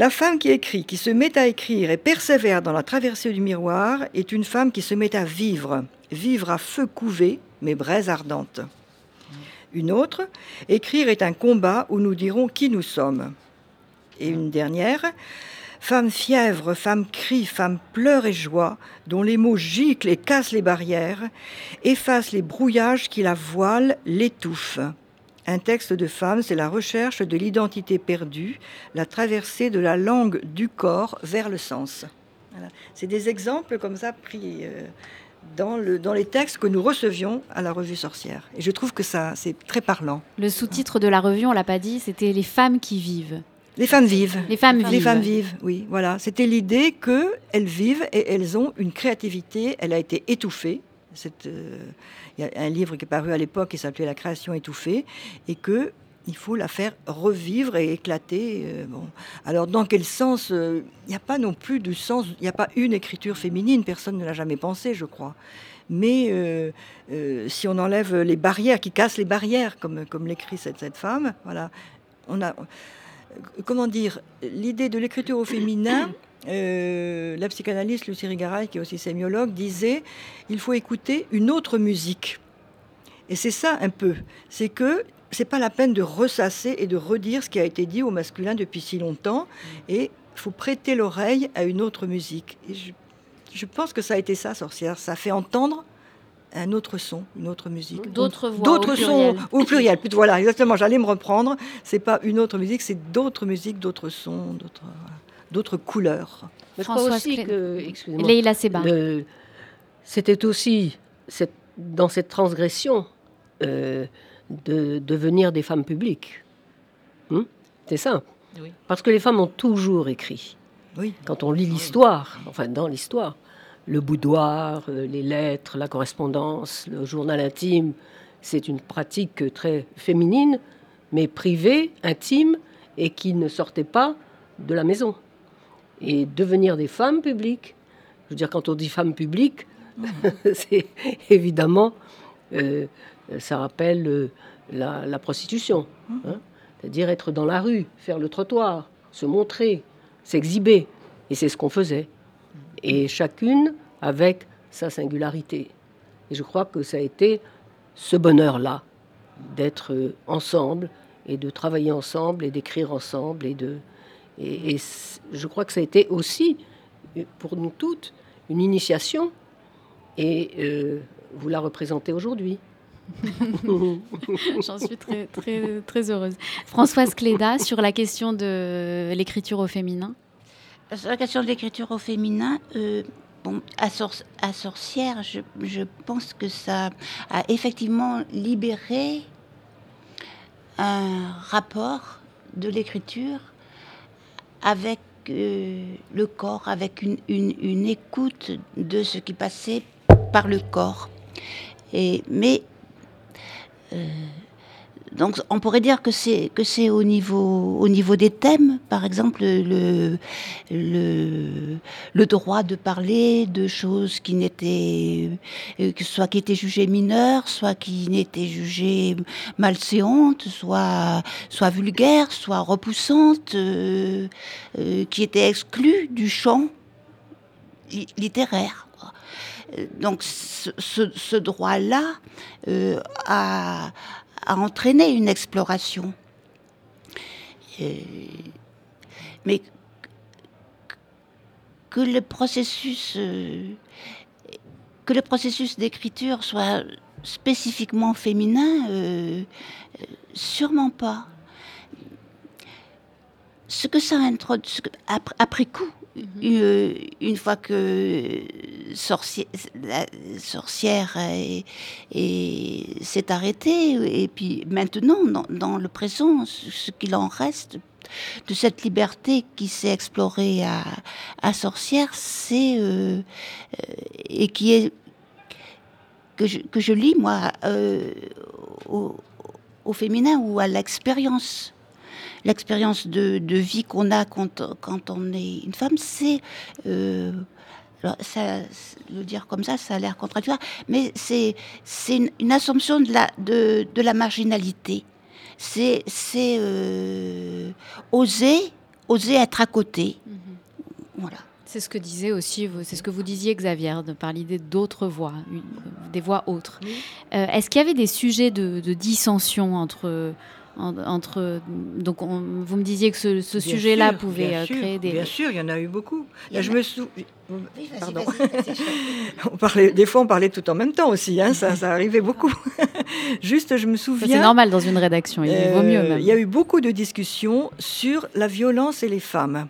La femme qui écrit, qui se met à écrire et persévère dans la traversée du miroir est une femme qui se met à vivre, vivre à feu couvé, mais braise ardente. Une autre, écrire est un combat où nous dirons qui nous sommes. Et une dernière, femme fièvre, femme crie, femme pleure et joie, dont les mots giclent et cassent les barrières, effacent les brouillages qui la voilent, l'étouffent. Un texte de femme, c'est la recherche de l'identité perdue, la traversée de la langue du corps vers le sens. Voilà. C'est des exemples comme ça pris euh, dans, le, dans les textes que nous recevions à la revue Sorcière. Et je trouve que ça, c'est très parlant. Le sous-titre de la revue, on l'a pas dit, c'était Les femmes qui vivent. Les femmes vivent. Les femmes Les vivent. femmes vivent, oui, voilà. C'était l'idée qu'elles vivent et elles ont une créativité. Elle a été étouffée. C'est, euh, Il y a un livre qui est paru à l'époque qui s'appelait La création étouffée et que il faut la faire revivre et éclater. euh. Alors, dans quel sens euh, Il n'y a pas non plus du sens. Il n'y a pas une écriture féminine. Personne ne l'a jamais pensé, je crois. Mais euh, euh, si on enlève les barrières, qui cassent les barrières, comme, l'écrit cette, cette femme, voilà, on a comment dire, l'idée de l'écriture au féminin, euh, la psychanalyste Lucie Rigaray, qui est aussi sémiologue, disait il faut écouter une autre musique. Et c'est ça un peu, c'est que c'est pas la peine de ressasser et de redire ce qui a été dit au masculin depuis si longtemps, et il faut prêter l'oreille à une autre musique. Et je, je pense que ça a été ça, sorcière, ça fait entendre un autre son, une autre musique. D'autres voix. D'autres au sons, au pluriel. Voilà, exactement. J'allais me reprendre. C'est pas une autre musique, c'est d'autres musiques, d'autres sons, d'autres, voilà, d'autres couleurs. Mais je crois Françoise aussi Clé- que, excusez-moi, Leïla Seba. le- c'était aussi cette- dans cette transgression euh, de devenir des femmes publiques. Hmm C'est ça. Oui. Parce que les femmes ont toujours écrit. Oui. Quand on lit l'histoire, enfin dans l'histoire, le boudoir, euh, les lettres, la correspondance, le journal intime, c'est une pratique très féminine, mais privée, intime, et qui ne sortait pas de la maison. Et devenir des femmes publiques, je veux dire, quand on dit femmes publiques, c'est évidemment, euh, ça rappelle euh, la, prostitution. hein. C'est-à-dire être dans la rue, faire le trottoir, se montrer, s'exhiber. Et c'est ce qu'on faisait. Et chacune avec sa singularité. Et je crois que ça a été ce bonheur-là, d'être ensemble et de travailler ensemble et d'écrire ensemble. Et, de, et, je crois que ça a été aussi, euh, pour nous toutes, une initiation. Et euh, vous la représentez aujourd'hui. J'en suis très, très, très heureuse. Françoise Cléda, sur la question de l'écriture au féminin. Sur la question de l'écriture au féminin, euh, bon, à, Sor- à Sorcière, je, je pense que ça a effectivement libéré un rapport de l'écriture avec euh, le corps, avec une, écoute de ce qui passait par le corps. Et, mais euh, donc on pourrait dire que c'est au niveau au niveau des thèmes, par exemple le droit de parler de choses qui n'étaient euh, soit qui étaient jugées mineures, soit qui n'étaient jugées malséantes, soit soit vulgaires, soit repoussantes, euh, euh, qui étaient exclues du champ littéraire. Donc ce, droit-là a a entraîné une exploration. mais que le processus, euh, que le processus d'écriture soit spécifiquement féminin, euh, sûrement pas. Ce que ça introduit, après coup, Mhm. une fois que sorcière, la sorcière s'est arrêtée, et puis maintenant, dans, le présent, ce qu'il en reste de cette liberté qui s'est explorée à, sorcière, c'est euh, euh, et qui est que je, que je lis moi euh, au, au, féminin ou à l'expérience l'expérience de, vie qu'on a quand, quand, on est une femme, c'est euh, ça, le dire comme ça, ça a l'air contradictoire, mais c'est une, une, assumption de la, de, de la marginalité. C'est euh, oser, oser être à côté. Mhm. Voilà. C'est ce que disait aussi, c'est ce que vous disiez, Xavier, par l'idée d'autres voix, des voix autres. Euh, est-ce qu'il y avait des sujets de, de dissension entre entre donc vous me disiez que ce, sujet-là pouvait euh, créer des bien sûr il y en a eu beaucoup. Là, je me souviens pardon. on parlait des fois on parlait tout en même temps aussi hein, ça, ça arrivait beaucoup. Juste je me souviens c'est normal dans une rédaction il vaut mieux euh, il y a eu beaucoup de discussions sur la violence et les femmes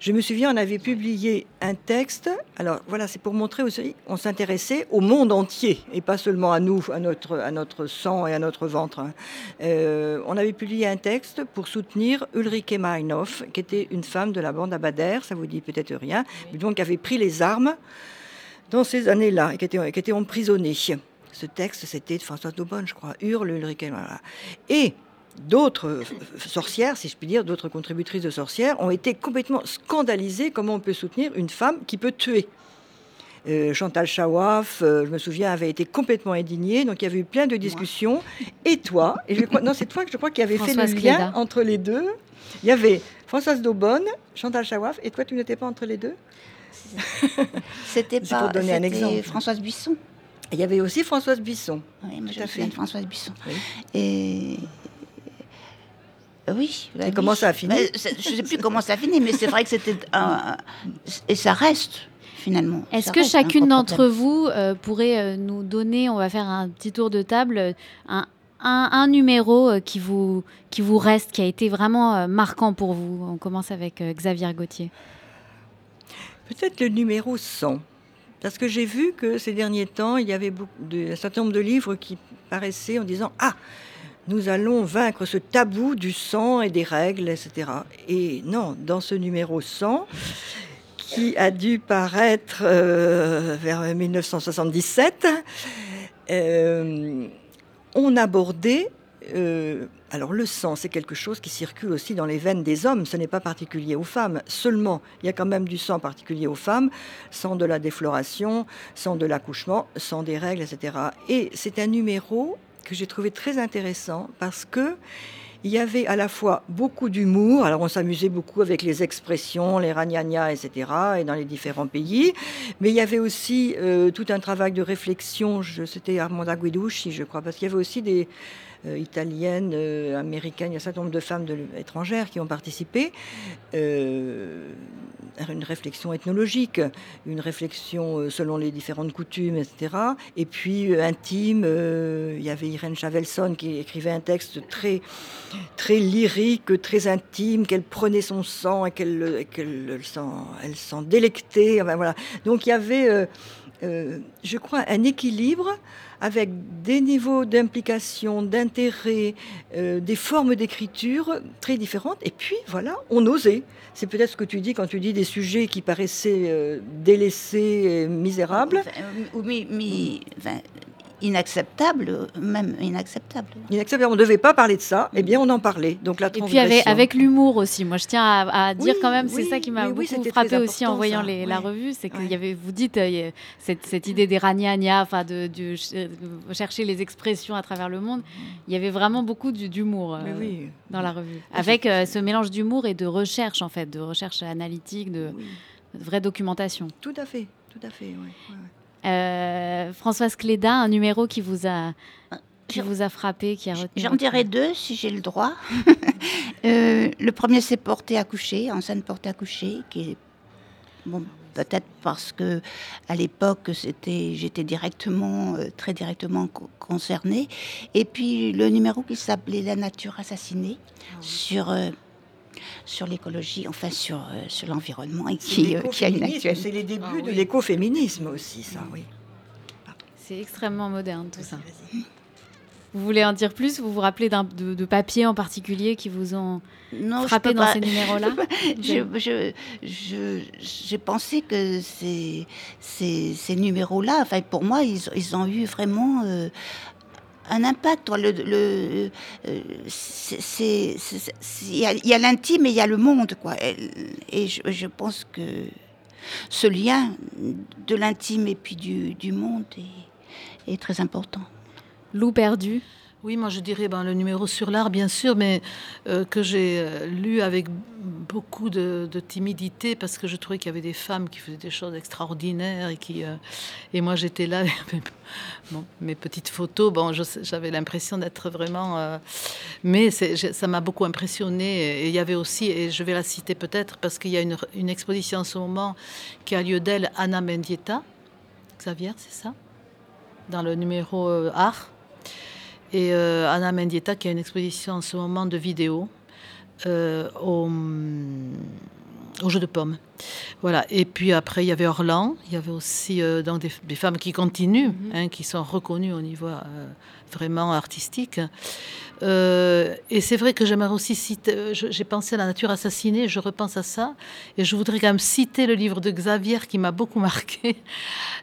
je me souviens, on avait publié un texte. Alors voilà, c'est pour montrer aussi, on s'intéressait au monde entier et pas seulement à nous, à notre, à notre sang et à notre ventre. Hein. Euh, on avait publié un texte pour soutenir Ulrike Meinhof, qui était une femme de la bande Abader, ça vous dit peut-être rien, mais donc qui avait pris les armes dans ces années-là et qui était, qui était emprisonnée. Ce texte, c'était de Françoise Daubonne, je crois, Hurle Ulrike. Voilà. Et d'autres sorcières, si je puis dire, d'autres contributrices de sorcières, ont été complètement scandalisées comment on peut soutenir une femme qui peut tuer. Euh, Chantal Chawaf, euh, je me souviens, avait été complètement indignée. Donc il y avait eu plein de discussions. Et toi, et je crois, non, c'est toi que je crois qui avait fait le lien entre les deux. Il y avait Françoise Daubonne, Chantal Chawaf, et toi, tu n'étais pas entre les deux? C'était pas. Pour donner un exemple. Françoise Buisson. Il y avait aussi Françoise Buisson. Oui, moi je me souviens de Françoise Buisson. Et oui. et comment ça a fini Je ne sais plus comment ça a fini, mais c'est vrai que c'était un... Et ça reste, finalement. Est-ce que chacune d'entre vous euh, pourrait euh, nous donner, on va faire un petit tour de table, un, un, numéro euh, qui, vous, qui vous reste, qui a été vraiment marquant pour vous? On commence avec Xavier Gauthier. Peut-être le numéro 100. Parce que j'ai vu que ces derniers temps, il y avait beaucoup de, un certain nombre de livres qui paraissaient en disant Ah, nous allons vaincre ce tabou du sang et des règles, etc. Et non, dans ce numéro 100, qui a dû paraître euh, vers 1977, euh, on abordait euh, alors le sang, c'est quelque chose qui circule aussi dans les veines des hommes, ce n'est pas particulier aux femmes. Seulement, il y a quand même du sang particulier aux femmes, sang de la défloration, sang de l'accouchement, sang des règles, etc. Et c'est un numéro que j'ai trouvé très intéressant parce que il y avait à la fois beaucoup d'humour, alors on s'amusait beaucoup avec les expressions, les ragnagnas, etc., et dans les différents pays, mais il y avait aussi euh, tout un travail de réflexion, c'était Armanda Guiducci, je crois, parce qu'il y avait aussi des, euh, italiennes, euh, américaines, il y a un certain nombre de femmes étrangères qui ont participé. Une réflexion ethnologique, une réflexion selon les différentes coutumes, etc. Et puis intime, il y avait Irène Chavelson qui écrivait un texte très, très lyrique, très intime, qu'elle prenait son sang et qu'elle, qu'elle elle s'en délectait. Enfin, voilà. Donc il y avait euh, je crois, un équilibre avec des niveaux d'implication, d'intérêt, euh, des formes d'écriture très différentes. Et puis, voilà, on osait. C'est peut-être ce que tu dis quand tu dis des sujets qui paraissaient euh, délaissés, et misérables. Euh, inacceptable, même inacceptable. Inacceptable. On ne devait pas parler de ça. Eh bien, on en parlait. Donc la Et puis avec, l'humour aussi. Moi, je tiens à, à dire Oui, quand même, c'est oui, ça qui m'a oui, oui, beaucoup frappé aussi en voyant les- la Oui. revue. C'est qu'il Ouais. y avait, vous dites, euh, cette, cette idée des ragnagnas, enfin de, de ch- de chercher les expressions à travers le monde. Il y avait vraiment beaucoup d'humour euh, oui. dans la revue. Avec euh, ce mélange d'humour et de recherche, en fait, de recherche analytique, de, Oui. de vraie documentation. Tout à fait. Tout à fait. ouais. Euh, Françoise Cléda, un numéro qui vous a, qui vous a frappé, qui a retenu. J'en dirais deux si j'ai le droit. Euh, le premier, c'est porté à coucher, enceinte portée à coucher, qui est bon, peut-être parce que à l'époque, c'était, j'étais directement, euh, très directement co- concernée. Et puis le numéro qui s'appelait La nature assassinée sur euh, sur l'écologie, enfin sur euh, sur l'environnement et C'est qui, euh, qui a une actualité. C'est les débuts Ah de l'écoféminisme aussi, ça, oui. C'est extrêmement moderne tout ça. Vas-y. Vous voulez en dire plus? Vous vous rappelez d'un- de, de papiers en particulier qui vous ont Non, frappé dans pas- ces numéros-là? Je, je, je- j'ai pensé que ces, ces, ces numéros-là, enfin, pour moi, ils, ils ont eu vraiment euh, un impact. Le, le, euh, Il y a- il a l'intime et il y a le monde. Quoi. Et, et je, je pense que ce lien de l'intime et puis du, du monde est, est très important. Loup perdu. Oui, moi je dirais ben, le numéro sur l'art, bien sûr, mais euh, que j'ai euh, lu avec beaucoup de, timidité parce que je trouvais qu'il y avait des femmes qui faisaient des choses extraordinaires et qui euh, et moi j'étais là, bon, mes petites photos, bon, j'avais l'impression d'être vraiment, mais ça m'a beaucoup impressionné. Et il y avait aussi, et je vais la citer peut-être parce qu'il y a une, exposition en ce moment qui a lieu d'elle, Anna Mendieta, Xavier, c'est ça, dans le numéro art. Et euh, Anna Mendieta qui a une exposition en ce moment de vidéos euh, au, au jeu de pommes. Voilà. Et puis après, il y avait Orlan. Il y avait aussi euh, donc des, des femmes qui continuent, hein, qui sont reconnues au niveau euh, vraiment artistique. Et c'est vrai que j'aimerais aussi citer, j'ai pensé à la nature assassinée, je repense à ça, et je voudrais quand même citer le livre de Xavier qui m'a beaucoup marqué,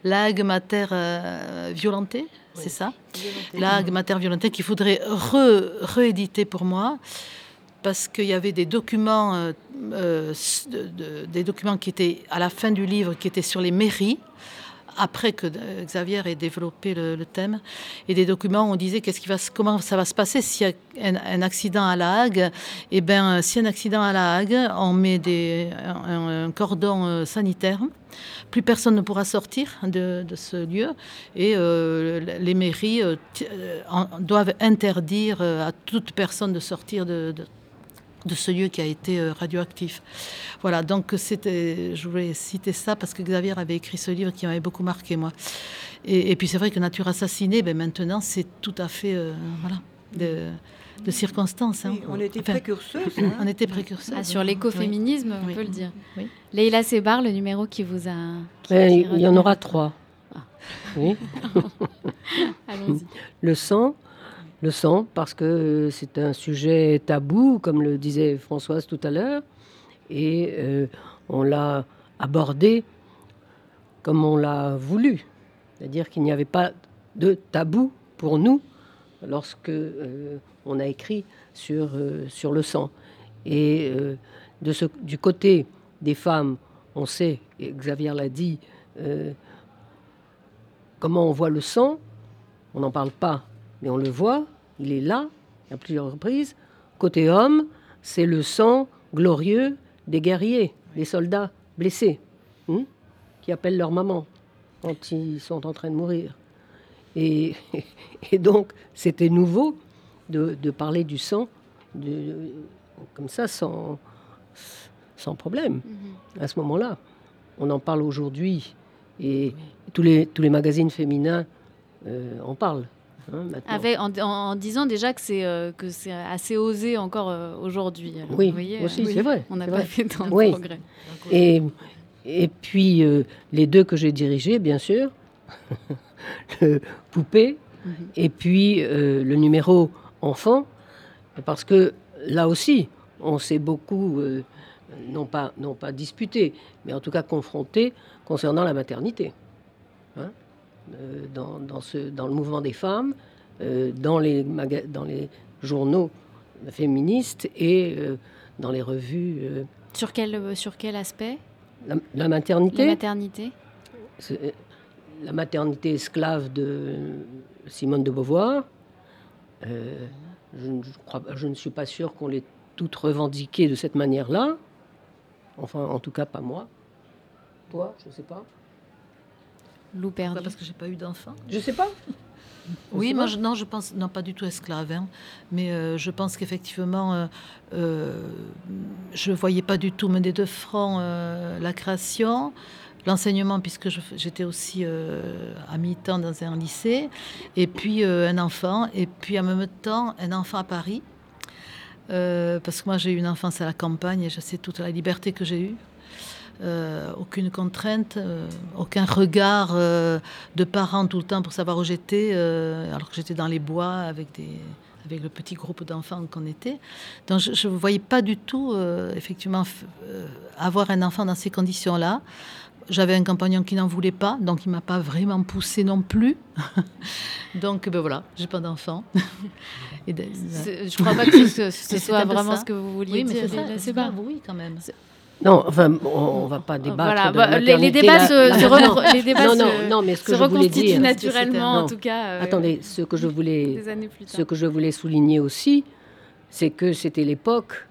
L'Ag Mater euh, C'est ça L'Ag Mater Violentée qu'il faudrait re- rééditer pour moi, parce qu'il y avait des documents, euh, euh, s- de- de- des documents qui étaient à la fin du livre, qui étaient sur les mairies, après que euh, Xavier ait développé le, thème, et des documents où on disait qu'est-ce qui va, comment ça va se passer s'il y a un, accident à la Hague. Et ben, si un accident à la Hague, on met des, un, un cordon euh, sanitaire. Plus personne ne pourra sortir de, ce lieu et euh, les mairies euh, euh, doivent interdire euh, à toute personne de sortir de- de ce lieu qui a été euh, radioactif. Voilà, donc c'était, je voulais citer ça parce que Xavier avait écrit ce livre qui m'avait beaucoup marqué, moi. Et, et puis c'est vrai que Nature assassinée, ben maintenant, c'est tout à fait, euh, voilà, de, de circonstances. hein. Oui, on était Enfin, précurseuses. hein. on était précurseurs. Ah, sur l'écoféminisme, on Oui. peut le dire. Oui. Leïla Sebar, le numéro qui vous a. qui- Ben, il y en aura trois. Oui. Allons-y. Le sang, le sang, parce que euh, c'est un sujet tabou, comme le disait Françoise tout à l'heure, et euh, on l'a abordé comme on l'a voulu. C'est-à-dire qu'il n'y avait pas de tabou pour nous lorsque euh, on a écrit sur, le sang. Et du côté des femmes, on sait, et Xavier l'a dit, comment on voit le sang, on n'en parle pas, mais on le voit, il est là, à plusieurs reprises. Côté homme, c'est le sang glorieux des guerriers, des soldats blessés, hein, qui appellent leur maman quand ils sont en train de mourir. Et, et donc, c'était nouveau de, de parler du sang de, comme ça, sans, sans problème, à ce moment-là. On en parle aujourd'hui, et tous les, tous les magazines féminins euh, en parlent. Hein. Avec, en, en- en disant déjà que c'est euh, que c'est assez osé encore euh, aujourd'hui. Oui, vous voyez, aussi, euh, c'est vrai. On n'a pas vrai. fait tant de Oui. progrès. Et, et puis, euh, les deux que j'ai dirigés, bien sûr, le poupée, Mhm. et puis le numéro enfant, parce que là aussi, on s'est beaucoup, non, pas, non pas disputé, mais en tout cas confronté concernant la maternité. Hein, dans, dans ce, dans le mouvement des femmes, euh, dans, les dans les journaux féministes et euh, dans les revues. euh, Sur quel, euh, sur quel aspect? La, la maternité? La maternité euh, la maternité esclave de Simone de Beauvoir. Euh, je, ne- je crois, pas- je ne suis pas sûr qu'on l'ait toutes revendiquées de cette manière-là. Enfin, en tout cas, pas moi. Toi, je ne sais pas. Loup perdu. Pourquoi Parce que j'ai pas eu d'enfant. Je sais pas. Oui, moi, je, non, je pense, non, pas du tout esclave, hein, mais euh, je pense qu'effectivement, euh, euh, je ne voyais pas du tout mener de front euh, la création, l'enseignement, puisque j'étais aussi euh, à mi-temps dans un lycée, et puis euh, un enfant, et puis en même temps, un enfant à Paris, Euh, parce que moi, j'ai eu une enfance à la campagne, et je sais toute la liberté que j'ai eue. Euh, aucune contrainte, euh, aucun regard euh, de parents tout le temps pour savoir où j'étais, alors que j'étais dans les bois avec, des, avec le petit groupe d'enfants qu'on était. Donc je ne voyais pas du tout, effectivement, avoir un enfant dans ces conditions-là. J'avais un compagnon qui n'en voulait pas, donc il m'a pas vraiment poussé non plus. donc ben voilà, j'ai pas d'enfant. C'est- Je crois pas que ce, soit vraiment ça. ce que vous vouliez Oui, mais dire. c'est pas- oui, quand même. Non, enfin, on, on va pas débattre. Voilà, de bah, les, débats se, se maintenant. repre- les débats non, non, se, non, mais ce que se je voulais reconstituent dire. naturellement, en tout cas. euh, Attendez, ce que je voulais, ce que je voulais souligner aussi, c'est que c'était l'époque,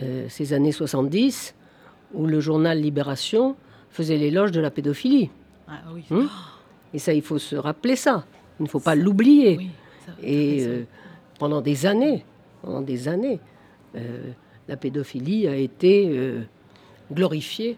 euh, ces années 70, où le journal Libération faisait l'éloge de la pédophilie. Ah, oui. Hum Et ça, il faut se rappeler ça. Il ne faut pas l'oublier. Oui, Et euh, pendant des années, pendant des années, la pédophilie a été glorifiée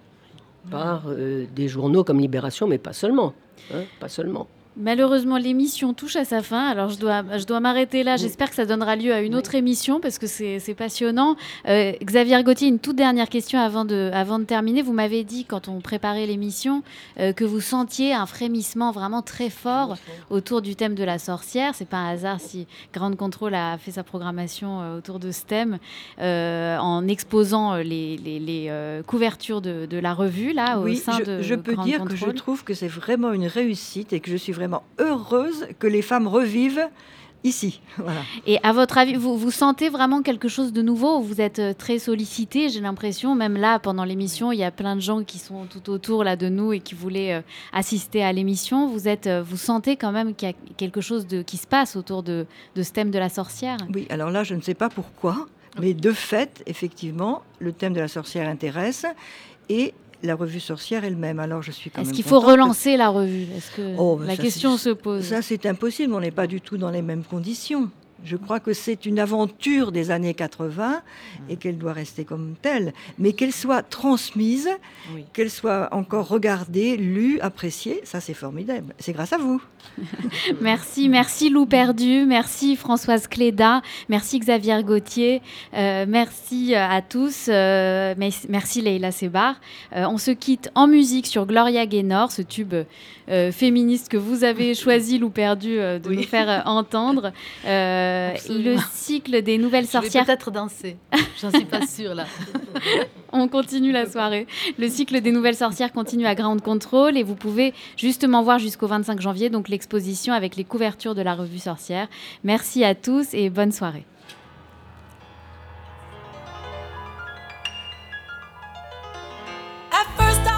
par euh, des journaux comme Libération, mais pas seulement. hein, pas seulement. Malheureusement, l'émission touche à sa fin. Alors, je dois, je dois m'arrêter là. J'espère que ça donnera lieu à une autre émission parce que c'est passionnant. Euh, Xavier Gauthier, une toute dernière question avant de, avant de terminer. Vous m'avez dit, quand on préparait l'émission, euh, que vous sentiez un frémissement vraiment très fort autour du thème de la sorcière. C'est pas un hasard si Ground Control a fait sa programmation euh, autour de ce thème euh, en exposant les, les- les, couvertures de, de la revue là au Oui, sein je, de je peux Grand dire que je trouve que c'est vraiment une réussite et que je suis vraiment heureuse que les femmes revivent ici. Voilà. Et à votre avis, vous, vous sentez vraiment quelque chose de nouveau Vous êtes euh, très sollicité, j'ai l'impression. Même là, pendant l'émission, il y a plein de gens qui sont tout autour là de nous et qui voulaient euh, assister à l'émission. Vous êtes, euh, vous sentez quand même qu'il y a quelque chose de, qui se passe autour de, de ce thème de la sorcière? Oui, alors là, je ne sais pas pourquoi, mais de fait, effectivement, le thème de la sorcière intéresse et la revue sorcière elle-même. Alors je suis quand Est-ce qu'il faut que- relancer la revue? Est-ce que Oh, bah la question se pose? Ça, c'est impossible. On n'est pas du tout dans les mêmes conditions. Je crois que c'est une aventure des années 80 et qu'elle doit rester comme telle, mais qu'elle soit transmise, Oui. qu'elle soit encore regardée, lue, appréciée, ça c'est formidable. C'est grâce à vous. Merci, merci Lou Perdu, merci Françoise Cléda, merci Xavier Gauthier, euh, merci euh, à tous, euh, mais- merci Leila Sebar. Euh, on se quitte en musique sur Gloria Gaynor, ce tube euh, féministe que vous avez choisi, Lou Perdu, euh, de Oui. nous faire euh, entendre. Euh, le cycle des nouvelles Je vais sorcières peut-être danser. J'en suis pas sûre là. on continue la soirée. Le cycle des nouvelles sorcières continue à Ground Control et vous pouvez justement voir jusqu'au 25 janvier donc l'exposition avec les couvertures de la revue sorcière. Merci à tous et bonne soirée. At first I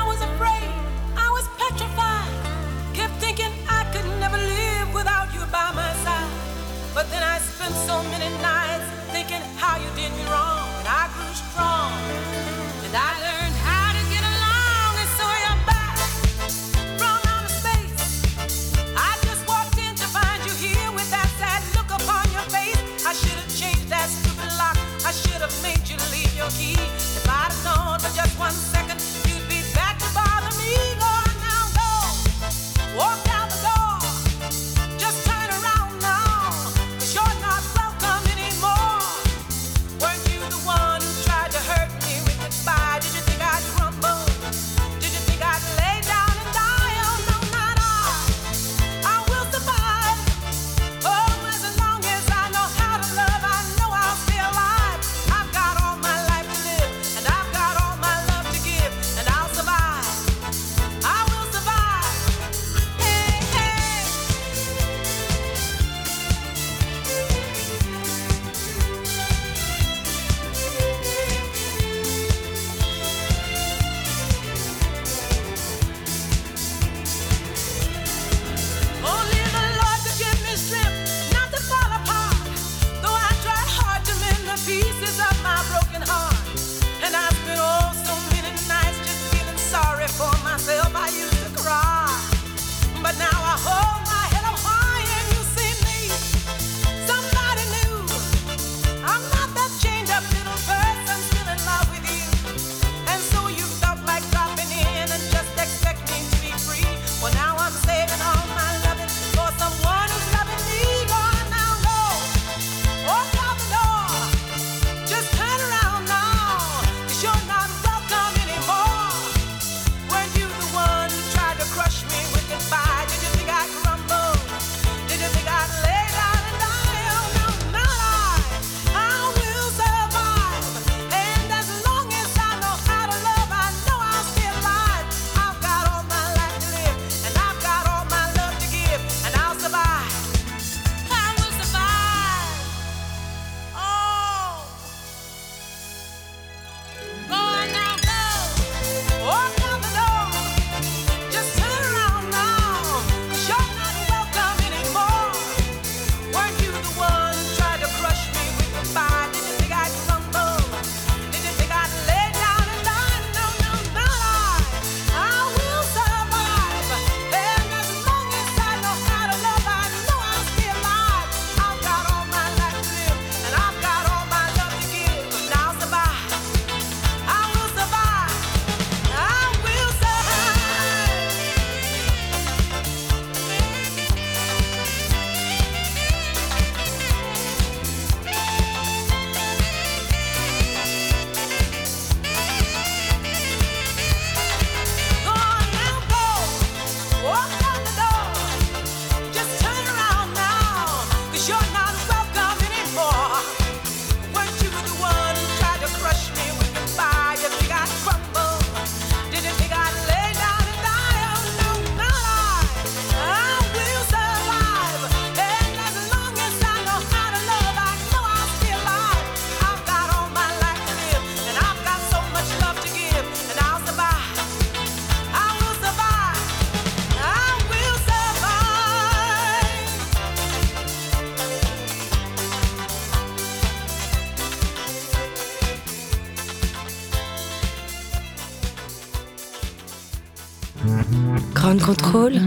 Grand contrôle.